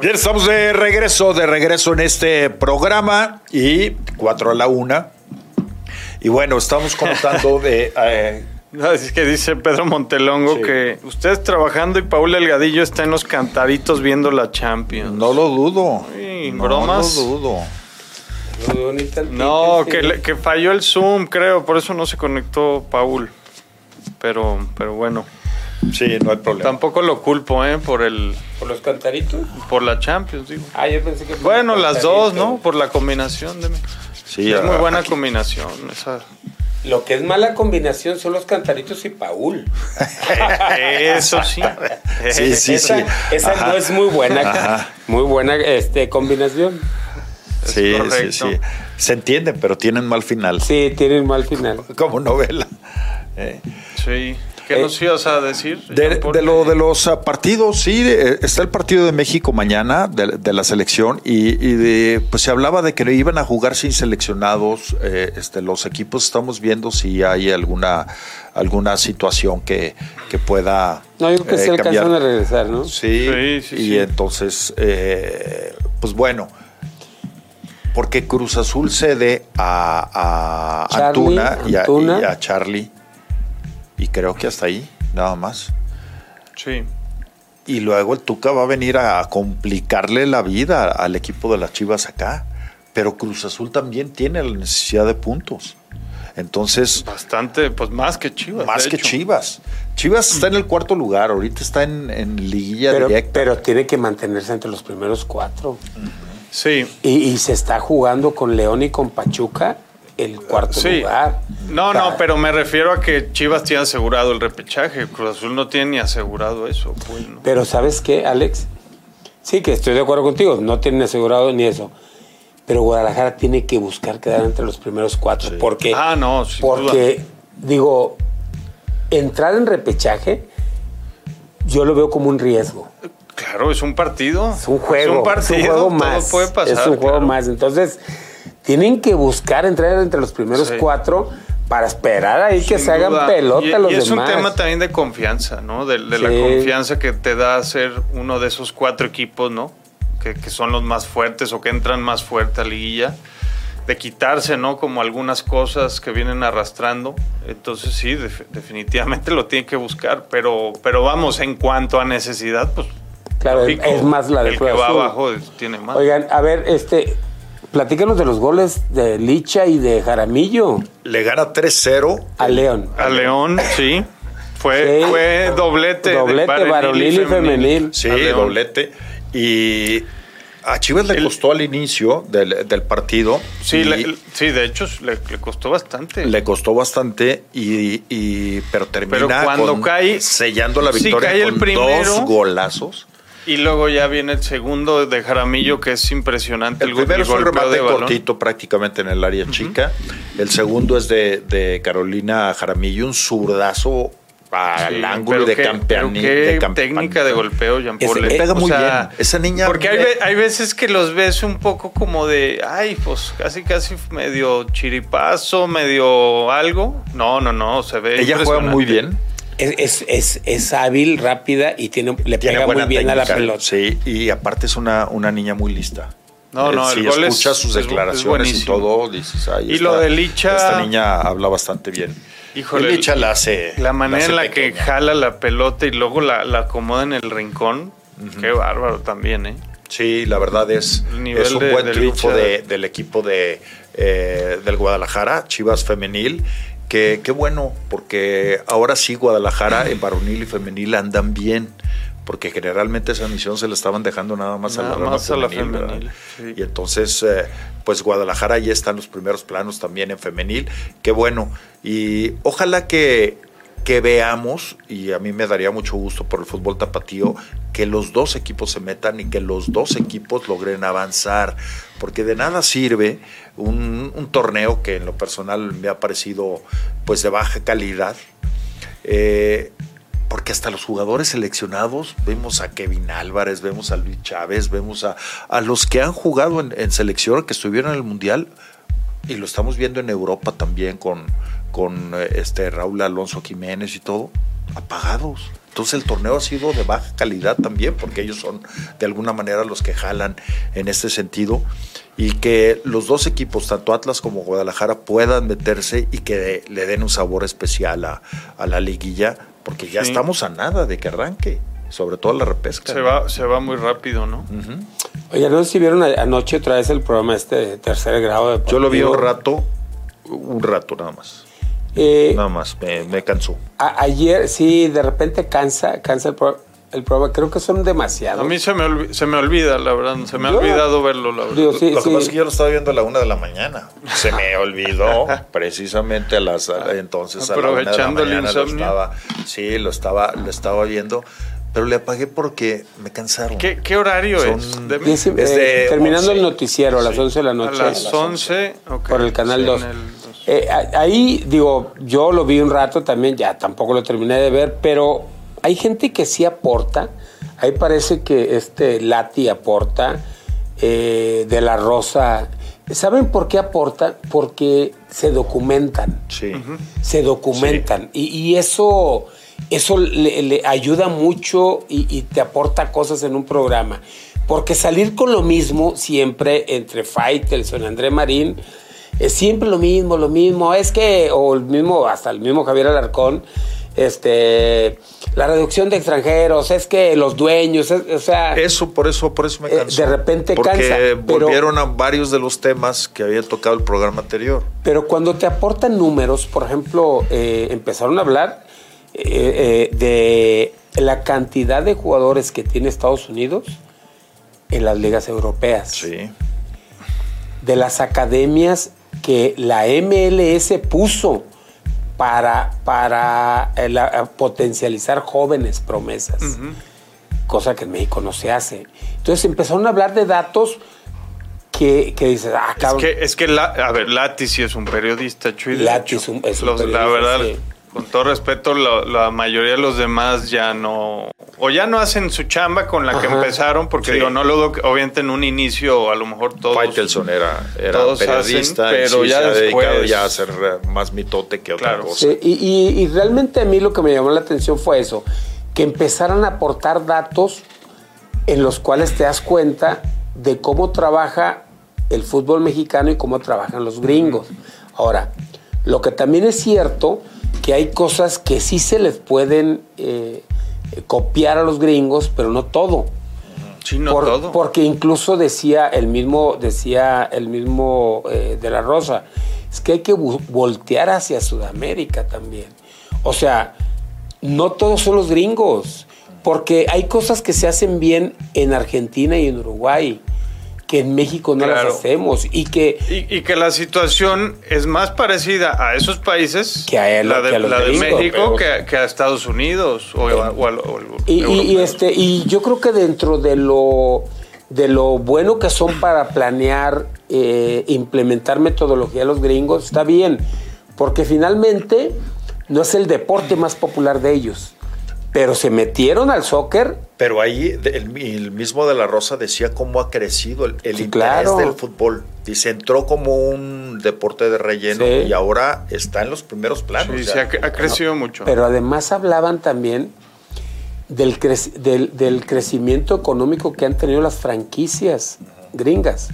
Bien, estamos de regreso, de regreso en este programa y 4 a la una. Y bueno, estamos contando de... eh, No, es que dice Pedro Montelongo Sí. que ustedes trabajando y Paul Delgadillo está en los cantaritos viendo la Champions. no lo dudo. Sí, no bromas. lo dudo. No, que, le- que falló el Zoom, creo, por eso no se conectó Paul. Pero, pero bueno, Sí, no hay problema. tampoco lo culpo, ¿eh? Por el, ¿Por los cantaritos? por la Champions, digo. Ah, yo pensé que. por Bueno, los las dos. ¿no? Por la combinación de. Sí, es muy buena aquí- combinación. Esa. Lo que es mala combinación son los cantaritos y Paul. Eso sí. Sí, sí, esa sí. esa Ajá. no es muy buena, Ajá. muy buena este, combinación. Sí, sí, correcto. sí. Se entienden, pero tienen mal final. Sí, tienen mal final. Como novela. Eh. Sí. ¿Qué Eh, nos ibas a decir? De, lo de los ah, partidos, sí, de- está el partido de México mañana de, de la selección y, y de, pues se hablaba de que iban a jugar sin seleccionados eh, este, los equipos. Estamos viendo si hay alguna alguna situación que, que pueda No, yo creo que eh, alcanzan a regresar, ¿no? Sí, Sí, sí, y sí. entonces, eh, pues bueno, porque Cruz Azul cede a, a Charlie, Antuna, y a- Antuna. y a Charlie y creo que hasta ahí, nada más. Sí. Y luego el Tuca va a venir a complicarle la vida al equipo de las Chivas acá. Pero Cruz Azul también tiene la necesidad de puntos. Entonces, Bastante, pues más que Chivas. más que hecho. Chivas. Chivas está en el cuarto lugar, ahorita está en, en liguilla Pero, directa. pero tiene que mantenerse entre los primeros cuatro. Sí. Y, y se está jugando con León y con Pachuca el cuarto Sí. lugar. No, no, pero me refiero a que Chivas tiene asegurado el repechaje. Cruz Azul no tiene ni asegurado eso. Pues, ¿no? Pero ¿sabes qué, Alex? Sí, que estoy de acuerdo contigo, no tienen asegurado ni eso. Pero Guadalajara tiene que buscar quedar entre los primeros cuatro. Porque, Ah, no, sin porque digo, entrar en repechaje, yo lo veo como un riesgo. Claro, es un partido. Es un juego. Es un partido. es un juego todo más. puede pasar. es un juego claro. más. Entonces, tienen que buscar entrar entre los primeros Sí. cuatro para esperar ahí que se hagan pelota y, los y es demás. un tema también de confianza, ¿no? De, de la confianza que te da ser uno de esos cuatro equipos, ¿no? Que, que son los más fuertes o que entran más fuerte a liguilla. De quitarse, ¿no? Como algunas cosas que vienen arrastrando. Entonces sí, def- definitivamente lo tiene que buscar. Pero, pero vamos, en cuanto a necesidad, pues... Claro, lógico, es más la de El que va abajo tiene más. Oigan, a ver, este, platícanos de los goles de Licha y de Jaramillo Le gana 3-0. a León. A León, sí. Fue, Sí. fue doblete. de Doblete varonil y femenil. Sí, doblete. Y A Chivas le El- costó al inicio del, del partido. Sí, le- sí, de hecho le, le costó bastante. le costó bastante, y, y- pero termina Pero cuando con- cae- sellando la sí, victoria el con primero. dos golazos. Y luego ya viene el segundo de Jaramillo, que es impresionante. El go- primero es un remate de cortito prácticamente en el área chica. El segundo es de, de Carolina Jaramillo, un zurdazo al Sí, ángulo de qué- campeón. qué técnica de golpeo, Jean Paul. Le pega O muy sea, bien. Esa niña. Porque hay, ve- hay veces que los ves un poco como de, ay, pues casi, casi medio chiripazo, medio algo. No, no, no, se ve. Ella juega muy bien. Es, es, es, es hábil, rápida y tiene, le Tiene pega muy bien a la técnica, pelota. Sí, y aparte es una, una niña muy lista. No, no, Eh, el si gol es- escuchas sus es bu- es declaraciones y todo, dices, ay, Y esta- lo de Licha- Esta niña habla bastante bien. Híjole, Y Licha la hace. La manera hace en la que pequeña. jala la pelota y luego la, la acomoda en el rincón, qué bárbaro también, ¿eh? Sí, la verdad es, El es un de- buen de triunfo de- del equipo de, eh, del Guadalajara, Chivas Femenil. Que qué bueno, porque ahora sí Guadalajara en varonil y femenil andan bien, porque generalmente esa misión se la estaban dejando nada más a la, más a la femenil, femenil, sí. Y entonces, eh, pues Guadalajara ya está en los primeros planos también en femenil, qué bueno. Y ojalá que, que veamos, y a mí me daría mucho gusto por el fútbol tapatío, que los dos equipos se metan y que los dos equipos logren avanzar, porque de nada sirve un, torneo que en lo personal me ha parecido pues de baja calidad. eh, porque hasta los jugadores seleccionados, vemos a Kevin Álvarez, vemos a Luis Chávez, vemos a, a los que han jugado en selección, que estuvieron en el Mundial, y lo estamos viendo en Europa también con, con eh, este Raúl Alonso Jiménez y todo, apagados. Entonces el torneo ha sido de baja calidad también, porque ellos son de alguna manera los que jalan en este sentido, y que los dos equipos, tanto Atlas como Guadalajara, puedan meterse y que le den un sabor especial a, a la liguilla, porque ya Sí. estamos a nada de que arranque, sobre todo la repesca. Se ¿no? va, se va muy rápido, ¿no? Ujú. Oye, no sé si vieron a- anoche otra vez el programa este de tercer grado. Yo lo vi un rato, un rato nada más. Eh, Nada más, me, me cansó. a- ayer, sí, de repente cansa, cansa el, pro- el programa. Creo que son demasiados. A mí se me, olvi- se me olvida, la verdad. Se me ha Yo- olvidado verlo, la verdad. Digo, sí, lo que sí. pasa es que yo lo estaba viendo a la una de la mañana. Se me olvidó precisamente a las a- entonces a la una de la Aprovechando el mañana lo insomnio. estaba, sí, lo estaba, lo estaba viendo, pero le apagué porque me cansaron. ¿Qué, qué horario Son- es? De- Es de eh, terminando 11. el noticiero a las Sí. 11 de la a noche. las 11. ok. Por el canal Sí, 2. El. Eh, a- ahí, digo, yo lo vi un rato también, ya tampoco lo terminé de ver, pero hay gente que sí aporta. Ahí parece que este Lati aporta, eh, de la Rosa. ¿Saben por qué aporta? Porque se documentan Sí. se documentan y, y eso eso le, le ayuda mucho y, y te aporta cosas en un programa porque salir con lo mismo siempre entre Faitelson André Marín es siempre lo mismo lo mismo es que o el mismo hasta el mismo Javier Alarcón este la reducción de extranjeros es que los dueños es- o sea Eso, por eso, por eso me Eh, cansó. de repente porque cansa, pero- volvieron a varios de los temas que había tocado el programa anterior. Pero cuando te aportan números, por ejemplo, eh, empezaron a hablar eh, eh, de la cantidad de jugadores que tiene Estados Unidos en las ligas europeas, Sí. de las academias que la MLS puso para, para eh, la- a potencializar jóvenes promesas, cosa que en México no se hace. Entonces empezaron a hablar de datos que, que dices, ah, Es cabrón, que, es que la- a ver, Lati sí es un periodista, Chuy. Lati es un- es un Los- La periodista, verdad, sí. Con todo respeto, la, la mayoría de los demás ya no. O ya no hacen su chamba con la que empezaron, porque Sí. digo, no lo obviamente en un inicio, a lo mejor todos. Faitelson era, era todos periodista, hacen, pero sí ya se ha dedicado después- ya a hacer eh, más mitote que otra Claro. cosa. Sí, y, y- y realmente a mí lo que me llamó la atención fue eso, que empezaran a aportar datos en los cuales te das cuenta de cómo trabaja el fútbol mexicano y cómo trabajan los gringos. Ahora, lo que también es cierto, que hay cosas que sí se les pueden eh, copiar a los gringos, pero no todo. Sí, no Por- todo. Porque incluso decía el mismo, decía el mismo eh, de la Rosa, es que hay que voltear hacia Sudamérica también. O sea, no todos son los gringos, porque hay cosas que se hacen bien en Argentina y en Uruguay. Que en México no Claro. las hacemos y que Y, y que la situación es más parecida a esos países, Que a él- la de, que a los la de gringos, México, pero- que, que a Estados Unidos o, a- o Y, este, y yo creo que dentro de lo, de lo bueno que son para planear, eh, implementar metodología los gringos, está bien, porque finalmente no es el deporte más popular de ellos, pero se metieron al soccer Pero ahí el, el mismo de la Rosa decía cómo ha crecido el, el Sí, interés claro. del fútbol. Dice, entró como un deporte de relleno Sí. y ahora está en los primeros planos. Sí, ya. sí, ha, ha crecido mucho. Pero además hablaban también del, crec- del, del crecimiento económico que han tenido las franquicias gringas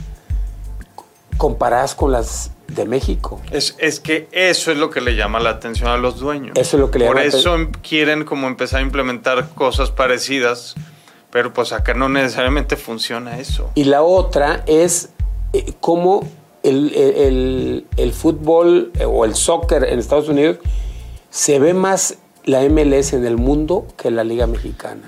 comparadas con las de México. Es, es que eso es lo que le llama la atención a los dueños. Eso es lo que le Por llama la eso quieren como empezar a implementar cosas parecidas, pero pues acá no necesariamente funciona eso. Y la otra es eh, cómo el, el- el- el fútbol eh, o el soccer en Estados Unidos se ve más la MLS en el mundo que la Liga Mexicana.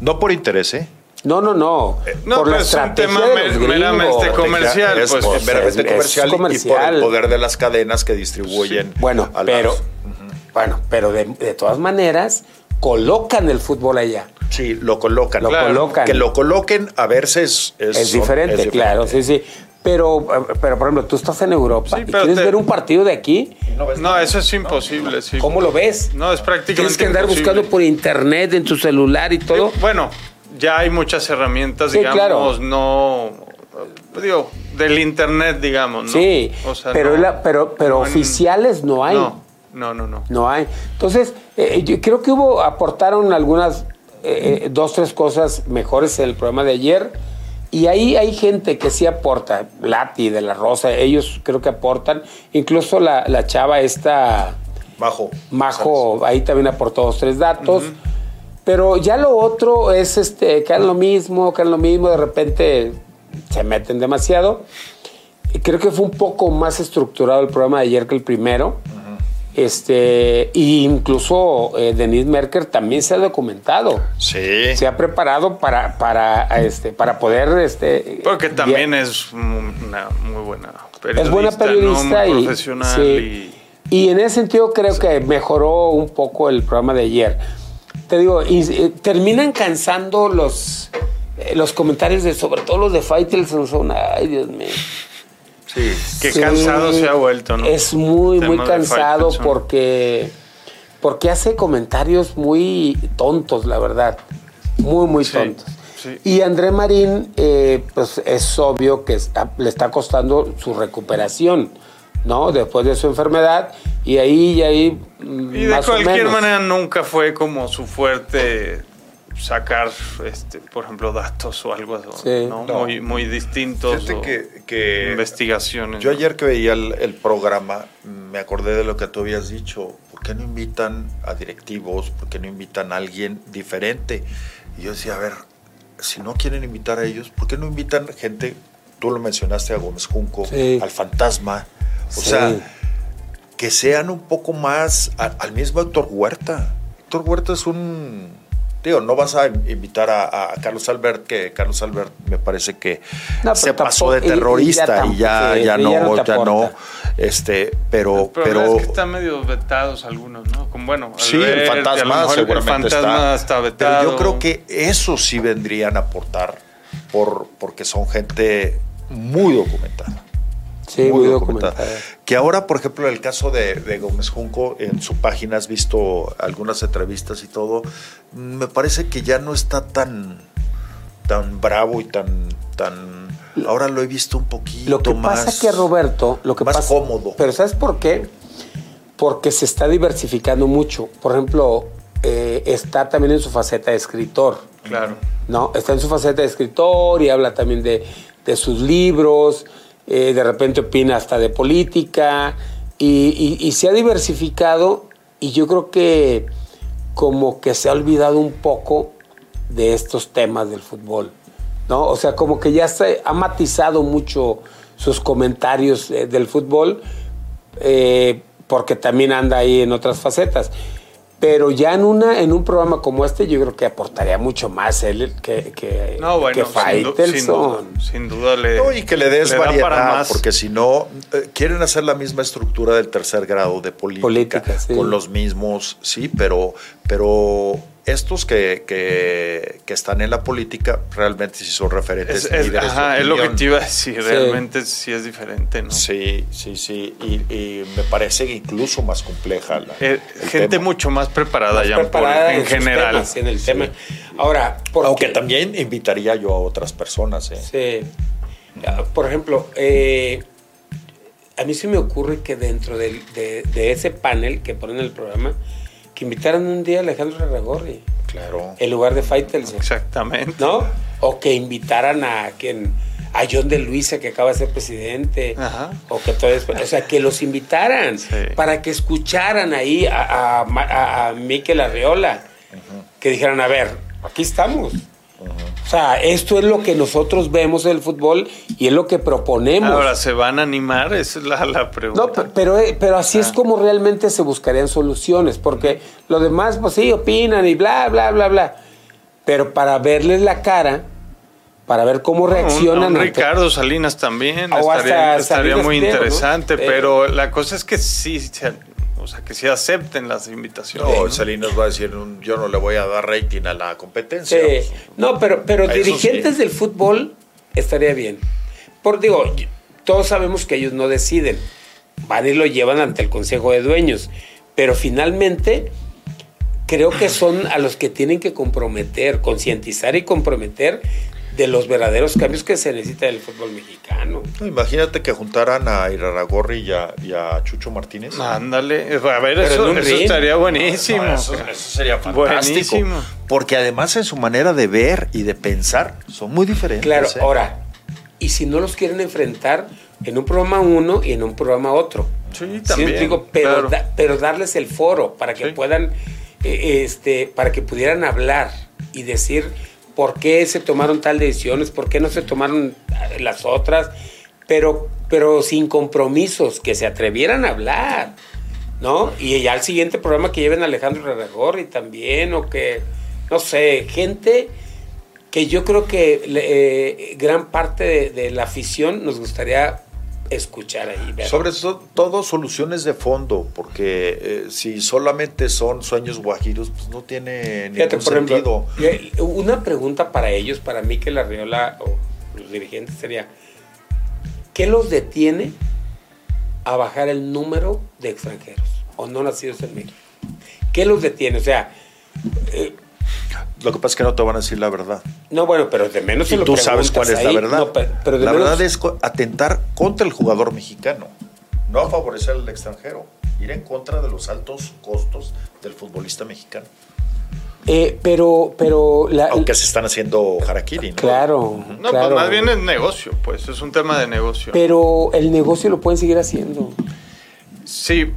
No por interés, ¿eh? No, no, no. No, por pero la es un tema gringos. meramente comercial, Es pues, por- es- meramente es comercial, y por el poder de las cadenas que distribuyen. Bueno, a las- pero, bueno, pero de, de todas maneras colocan el fútbol allá. Sí, lo colocan. Lo Claro. colocan. Que lo coloquen a verse es, es, Es son- diferente, es claro, sí, sí. Pero, eh, pero, por ejemplo, tú estás en Europa Sí, y quieres te- ver un partido de aquí, No, eso es imposible, sí. ¿cómo lo ves? No, es prácticamente Tienes que andar imposible. buscando por internet, en tu celular y todo. Digo, Bueno, ya hay muchas herramientas, Sí, digamos, claro. no. Digo, del internet, digamos, ¿no? Sí, O sea, pero, no- la- pero, pero no en- oficiales no hay. No, no, no. no. No hay. Entonces, eh, yo creo que hubo, aportaron algunas, eh, eh, dos, tres cosas mejores en el programa de ayer. Y ahí hay gente que sí aporta. Lati, de la Rosa, ellos creo que aportan. Incluso la, la chava esta, Majo. Majo, ahí también aportó dos, tres datos. Pero ya lo otro es este, que hagan lo mismo, que hagan lo mismo, de repente se meten demasiado. Y Creo que fue un poco más estructurado el programa de ayer que el primero. Este, y incluso eh, Denise Merker también se ha documentado. Sí. Se ha preparado para, para, este, para poder. Este, Porque ya- también es una muy buena periodista. es buena periodista ¿no? Muy y, profesional. sí. y en ese sentido creo que mejoró un poco el programa de ayer. Te digo, y, eh, terminan cansando los, eh, los comentarios de sobre todo los de Faitelson son, ay Dios mío. y que Sí, cansado se ha vuelto, ¿no? Es muy, muy cansado porque, porque hace comentarios muy tontos, la verdad. Muy, muy Sí, tontos. sí. Y André Marín, eh, pues es obvio que está- le está costando su recuperación, ¿no? Después de su enfermedad. Y ahí, y ahí. Y de más o cualquier menos. manera nunca fue como su fuerte sacar, este, por ejemplo, datos o algo así, Sí. ¿no? No. Muy, muy distintos. O que, que investigaciones. Yo ayer que veía el, el programa, me acordé de lo que tú habías dicho. ¿Por qué no invitan a directivos? ¿Por qué no invitan a alguien diferente? Y yo decía, a ver, si no quieren invitar a ellos, ¿por qué no invitan gente? Tú lo mencionaste a Gómez Junco, Sí. al Fantasma. O Sí. sea, que sean un poco más a- al mismo Héctor Huerta. Héctor Huerta es un... Digo, no vas a invitar a, a Carlos Albert, que Carlos Albert me parece que No, se pasó de y- y ya terrorista y ya, tampoco, sí, ya, ya no, ya no, este, pero, Pero, pero, es que están medio vetados algunos, ¿no? Como, bueno, sí, el fantasma mejor el seguramente fantasma está, vetado. pero yo creo que eso sí vendrían a aportar por, porque son gente muy documentada. Sí, muy, documentada. Que ahora, por ejemplo, en el caso de, de Gómez Junco, en su página has visto algunas entrevistas y todo, me parece que ya no está tan, tan bravo y tan, tan. Ahora lo he visto un poquito Lo que más. pasa que Roberto, lo que más pasa, cómodo. Pero ¿sabes por qué? Porque se está diversificando mucho. Por ejemplo, eh, está también en su faceta de escritor. Claro. ¿no? Está en su faceta de escritor y habla también de, de sus libros, eh, de repente opina hasta de política y, se ha diversificado y yo creo que como que se ha olvidado un poco de estos temas del fútbol, ¿no? O sea, como que ya se ha matizado mucho sus comentarios eh, del fútbol eh, porque también anda ahí en otras facetas. Pero ya en una en un programa como este, yo creo que aportaría mucho más él que, que, No, bueno, que sin, du- sin duda, sin duda le. No, y que le des para variedad, más. porque si no, eh, quieren hacer la misma estructura del tercer grado de política, Política, sí. con los mismos, sí, pero, pero estos que, que, que están en la política realmente sí son referentes. Es, es- líderes de ajá, es lo que te iba a decir. Realmente sí es diferente, ¿no? Sí, sí, sí, y, y me parece incluso más compleja la, Eh, el gente tema. mucho más preparada, Más preparada en general. temas, en el tema. Ahora, ¿por Aunque también invitaría yo a otras personas. ¿eh? Sí. Ah, Por ejemplo, eh, a mí se me ocurre que dentro de, de ese panel que ponen en el programa, que invitaran un día a Alejandro Arregorri Claro. en lugar de Faitelson, Exactamente. ¿no? O que invitaran a quien a John de Luisa que acaba de ser presidente Ajá. o que todo es- o sea que los invitaran Sí. para que escucharan ahí a, a, a- a Miquel Arriola que dijeran a ver aquí estamos o sea esto es lo que nosotros vemos en el fútbol y es lo que proponemos Ahora, ¿se van a animar? Esa es la, la pregunta. no, pe- pero, eh, pero así Ah. es como realmente se buscarían soluciones, porque lo demás, pues sí, opinan y bla, bla, bla, bla. Pero para verles la cara, para ver cómo Un- reaccionan. un ante- Ricardo Salinas también O estaría, estaría Salinas muy interesante, Eh. pero la cosa es que sí, o sea, que sí acepten las invitaciones. No. Salinas va a decir, "Mm, yo no le voy a dar rating a la competencia. Sí. No, pero, pero dirigentes sí. del fútbol estaría bien. Por digo, todos sabemos que ellos no deciden. Van y lo llevan ante el Consejo de Dueños. Pero finalmente creo que son a los que tienen que comprometer, concientizar y comprometer de los verdaderos cambios que se necesita del fútbol mexicano. No, Imagínate que juntaran a Iraragorri y a, y a Chucho Martínez. Ándale, a ver, eso, eso estaría buenísimo. No, eso, eso sería fantástico. Buenísimo. Porque además en su manera de ver y de pensar son muy diferentes. Claro, ¿eh? ahora, y si no los quieren enfrentar en un programa uno y en un programa otro. Sí, Sí, también. digo, pero, claro. da- pero darles el foro para que Sí. puedan, eh, este, para que pudieran hablar y decir por qué se tomaron tal decisiones, por qué no se tomaron eh, las otras, pero, pero sin compromisos, que se atrevieran a hablar, ¿no? Y ya al siguiente programa que lleven a Alejandro Raragorri también, o que, no sé, gente que yo creo que eh, gran parte de, de la afición nos gustaría escuchar ahí. ver. Sobre so- todo soluciones de fondo, porque eh, si solamente son sueños guajiros, pues no tiene Fíjate, ningún ejemplo, sentido. una pregunta para ellos, para mí que la Arriola o los dirigentes sería, ¿qué los detiene a bajar el número de extranjeros o no nacidos en México? ¿Qué los detiene? O sea, eh, Lo que pasa es que no te van a decir la verdad. no, bueno, pero de menos lo tú sabes cuál es la verdad. No, pero de la menos- verdad es atentar contra el jugador mexicano, no a favorecer al extranjero, ir en contra de los altos costos del futbolista mexicano. eh, pero, pero la, Aunque se están haciendo harakiri, ¿no? claro, No, claro. pues más bien es negocio, pues es un tema de negocio. Pero el negocio lo pueden seguir haciendo. Sí,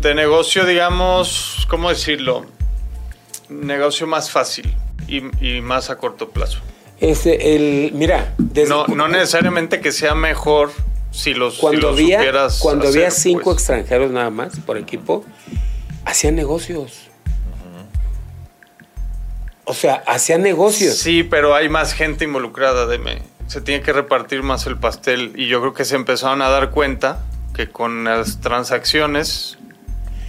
de negocio, digamos, ¿cómo decirlo? Negocio más fácil y, y más a corto plazo. Este, el, mira, desde No, no necesariamente que sea mejor si los, si cuando los había, supieras cuando había cinco pues. extranjeros nada más por equipo, hacían negocios. O sea, hacían negocios. Sí, pero hay más gente involucrada, deme. Se tiene que repartir más el pastel y yo creo que se empezaron a dar cuenta que con las transacciones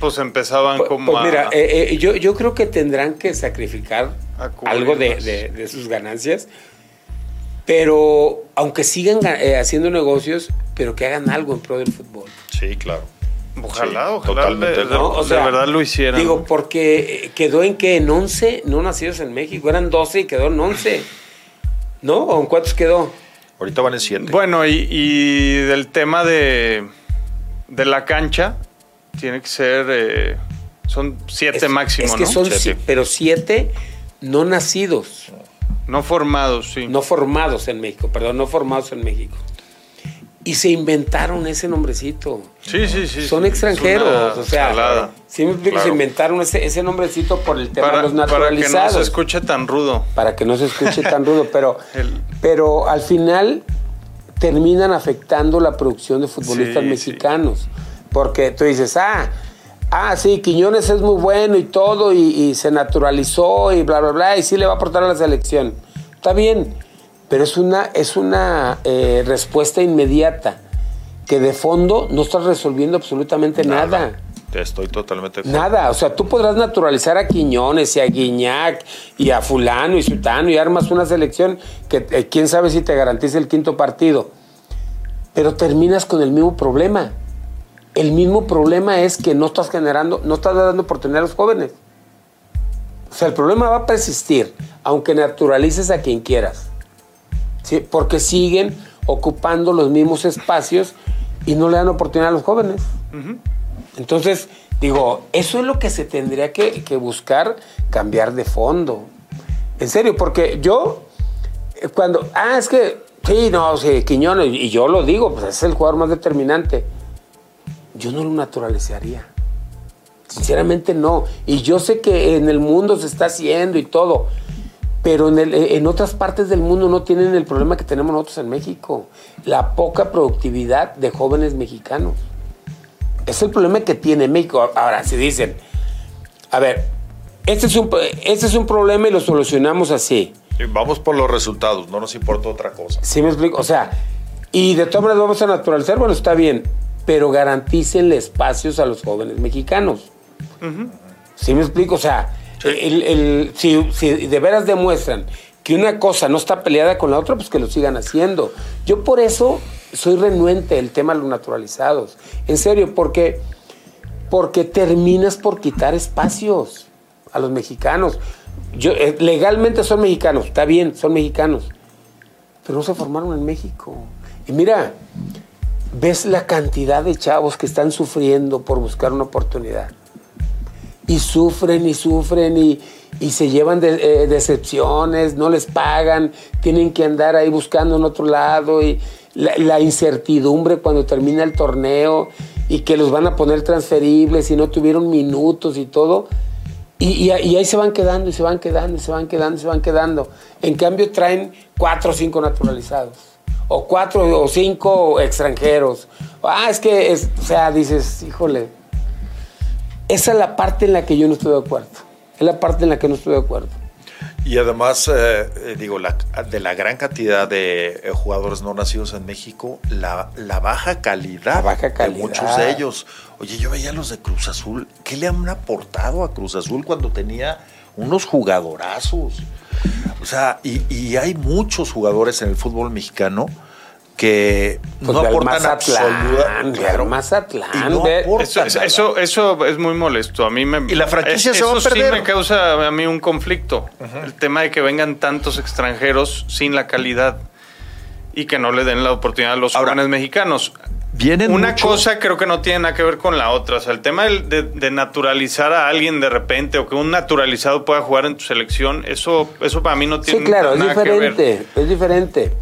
pues empezaban Pues, como pues a... mira, eh, eh, yo, yo creo que tendrán que sacrificar algo de, de- de sus ganancias, pero aunque sigan ga- eh, haciendo negocios, pero que hagan algo en pro del fútbol. Sí, claro. ojalá, sí, ojalá de, de- ¿no? O de sea, verdad lo hicieran. Digo, porque quedó en que en 11 no nacidos en México, eran 12 y quedó en 11. ¿No? ¿O en cuántos quedó? Ahorita van en siete. Bueno, y, y del tema de, de la cancha, tiene que ser... eh, son siete Es- máximo, Es que ¿no? son, Siete. si- pero siete no nacidos, No formados, sí. no formados en México, perdón, no formados en México. Y se inventaron ese nombrecito. Sí, sí, sí. Son sí. extranjeros, o sea, jalada. sí me se inventaron ese, ese nombrecito por el tema Para, de los para que no naturalizados. se escuche tan rudo. para que no se escuche tan rudo, pero, El- pero al final terminan afectando la producción de futbolistas Sí, mexicanos. Porque tú dices, ah, ah, sí, Quiñones es muy bueno y todo, y, y se naturalizó y bla, bla, bla, y sí le va a aportar a la selección. Está bien, pero es una, es una eh, respuesta inmediata que de fondo no estás resolviendo absolutamente nada. Estoy totalmente. Nada, o sea, tú podrás naturalizar a Quiñones y a Guiñac y a fulano y sutano y armas una selección que eh, quién sabe si te garantiza el quinto partido. Pero terminas con el mismo problema. El mismo problema es que no estás generando, no estás dando oportunidad a los jóvenes. O sea, el problema va a persistir, aunque naturalices a quien quieras. ¿sí? Porque siguen ocupando los mismos espacios y no le dan oportunidad a los jóvenes. Entonces, digo, eso es lo que se tendría que, que buscar cambiar de fondo. En serio, porque yo, eh, cuando, ah, es que, sí, no, sí, Quiñones, y yo lo digo, pues es el jugador más determinante. Yo no lo naturalizaría. Sinceramente no. Y yo sé que en el mundo se está haciendo y todo, pero en, el- en otras partes del mundo no tienen el problema que tenemos nosotros en México, la poca productividad de jóvenes mexicanos. Es el problema que tiene México. Ahora, si dicen, a ver, este es un, este es un problema y lo solucionamos así. Vamos por los resultados, no nos importa otra cosa. ¿Sí me explico? O sea, y de todas maneras vamos a naturalizar, bueno, está bien, pero garantícenle espacios a los jóvenes mexicanos. ¿Sí me explico? O sea, el- el- si, si de veras demuestran que una cosa no está peleada con la otra, pues que lo sigan haciendo. Yo por eso soy renuente del tema de los naturalizados. En serio, porque, porque terminas por quitar espacios a los mexicanos. Yo, eh, legalmente son mexicanos, está bien, son mexicanos pero no se formaron en México. Y mira, ves la cantidad de chavos que están sufriendo por buscar una oportunidad. Y sufren y sufren y, y se llevan de- eh, decepciones, no les pagan, tienen que andar ahí buscando en otro lado y la, la incertidumbre cuando termina el torneo y que los van a poner transferibles y no tuvieron minutos y todo. Y, y- y ahí se van quedando, y se van quedando, y se van quedando, y se van quedando. En cambio, traen cuatro o cinco naturalizados. O cuatro o cinco extranjeros. Ah, es que, es, o sea, dices, híjole. Esa es la parte en la que yo no estoy de acuerdo. Es la parte en la que no estoy de acuerdo. Y además, eh, eh, digo, la- de la gran cantidad de eh, jugadores no nacidos en México, la, la baja calidad, La baja de calidad. muchos de ellos. Oye, yo veía los de Cruz Azul. ¿Qué le han aportado a Cruz Azul cuando tenía unos jugadorazos? O sea, y, y hay muchos jugadores en el fútbol mexicano que Pues no aportan Mazatlán, absoluta- ve al Mazatlán, Y no Eso, eso, nada. eso, eso es muy molesto. A mí me. Y la franquicia es- se va a eso perder. sí me causa a mí un conflicto. El tema de que vengan tantos extranjeros sin la calidad y que no le den la oportunidad a los Ahora, jóvenes mexicanos. Vienen Una mucho- cosa creo que no tiene nada que ver con la otra. O sea, el tema de, de naturalizar a alguien de repente o que un naturalizado pueda jugar en tu selección, eso, eso para mí no tiene Sí, claro, es nada que ver. diferente, es diferente.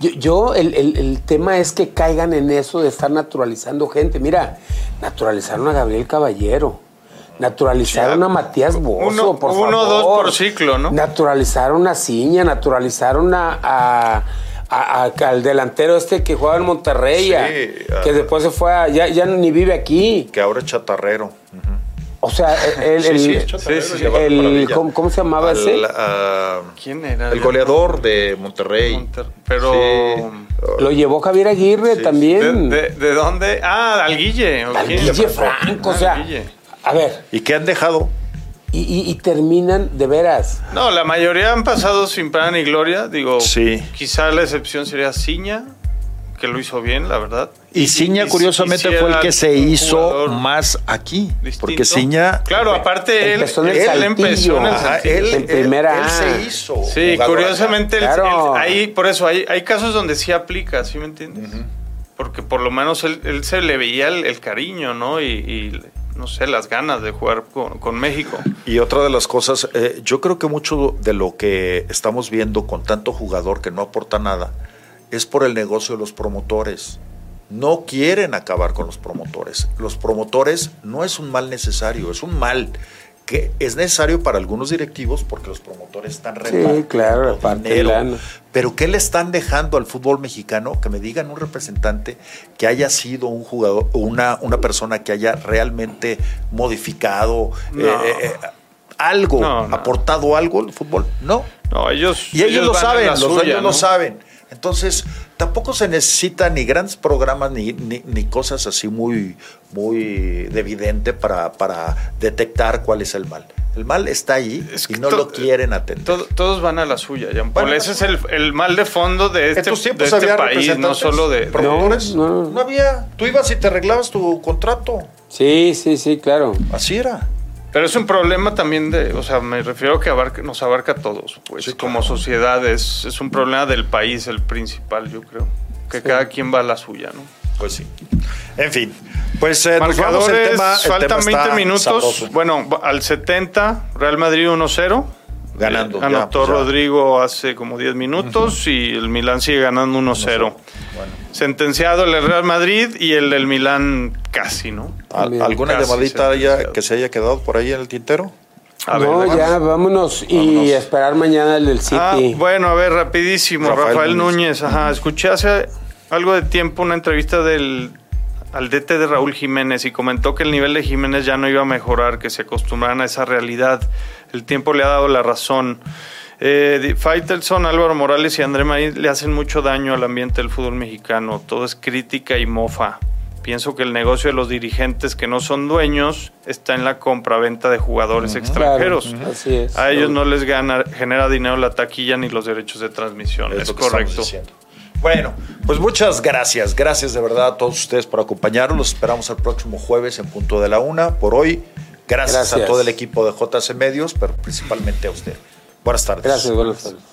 Yo, yo, el, el- el tema es que caigan en eso de estar naturalizando gente. Mira, naturalizaron a Gabriel Caballero. Naturalizaron Sí, a Matías Bozo, uno- por uno o favor. dos por ciclo, ¿no? Naturalizaron a Ciña, naturalizaron a, a- a- a- al delantero este que jugaba en Monterrey, Sí, a- a- que después se fue a, ya, ya ni vive aquí. Que ahora es chatarrero. O sea, el, Sí, el- sí, sí, el-. ¿cómo, cómo se llamaba Al, ese? ¿Quién era? el goleador de Monterrey. Monter- Pero. Sí. Lo llevó Javier Aguirre Sí, ¿De, también. de, de dónde? Ah, al Guille. ¿o Al quién? Guille Franco, o sea, al Guille. a ver, ¿Y qué han dejado? Y, y- y terminan de veras. No, la mayoría han pasado sin pena ni gloria. Digo, Sí. quizá la excepción sería Ciña, que lo hizo bien, la verdad. Y Ciña, curiosamente, y fue el que se hizo más aquí. distinto. Porque Ciña. Claro, aparte él, Empezó en el él Saltillo. empezó en el Ajá, él, primera él se hizo. Sí, jugador curiosamente, él- Claro. él- ahí, por eso, hay, hay casos donde sí aplica, ¿sí me entiendes? Porque por lo menos él, él se le veía el, el cariño, ¿no? Y, y, no sé, las ganas de jugar con, con México. Y otra de las cosas, eh, yo creo que mucho de lo que estamos viendo con tanto jugador que no aporta nada es por el negocio de los promotores. No quieren acabar con los promotores. Los promotores no es un mal necesario, es un mal que es necesario para algunos directivos porque los promotores están Sí, repartiendo claro, reparten dinero. Pero ¿qué le están dejando al fútbol mexicano? Que me digan un representante que haya sido un jugador, una, una persona que haya realmente modificado No. eh, eh, eh, algo, No, no. aportado algo al fútbol. No. No, ellos. Y ellos, lo saben, los suya, dueños ¿no? lo saben. Entonces, tampoco se necesita ni grandes programas ni, ni, ni cosas así muy, muy de evidente para, para detectar cuál es el mal. El mal está ahí Es y no to- lo quieren atender. Todo- todos van a la suya, Jean Paul. La Ese es el, el mal de fondo de este, en tus de este había país, no solo de. promotores. No. no había. Tú ibas y te arreglabas tu contrato. Sí, sí, sí, claro. Así era. Pero es un problema también de, o sea, me refiero a que abarca- nos abarca a todos, pues, Sí, como claro. sociedad es, es un problema del país, el principal, yo creo. Que Sí. cada quien va a la suya, ¿no? Pues sí. En fin. Pues eh, nos vamos. Marcadores, El tema, el faltan tema 20 está minutos. sabroso. Bueno, al 70, Real Madrid 1-0. Ganando, Eh, ya, Anotó ya. Rodrigo hace como 10 minutos y el Milán sigue ganando 1-0. Bueno. Sentenciado el Real Madrid y el del Milán casi, ¿no? ¿Al- También. ¿Alguna Casi llamadita que se haya quedado por ahí en el tintero? A no, ya, vámonos y esperar mañana el del City. Ah, bueno, a ver, rapidísimo. Rafael Rafael, Núñez. Núñez, ajá. Escuché hace algo de tiempo una entrevista del al DT de Raúl Jiménez y comentó que el nivel de Jiménez ya no iba a mejorar, que se acostumbraran a esa realidad. El tiempo le ha dado la razón. Eh, Faitelson, Álvaro Morales y André Marín le hacen mucho daño al ambiente del fútbol mexicano. Todo es crítica y mofa. Pienso que el negocio de los dirigentes que no son dueños está en la compra-venta de jugadores Claro, extranjeros. así es. A ellos no les gana, genera dinero la taquilla ni los derechos de transmisión. Es, correcto. Bueno, pues muchas gracias. Gracias de verdad a todos ustedes por acompañarnos. Los esperamos el próximo jueves en punto de la una. Por hoy, gracias, Gracias. a todo el equipo de JC Medios, pero principalmente a usted. Buenas tardes. Gracias, buenas tardes.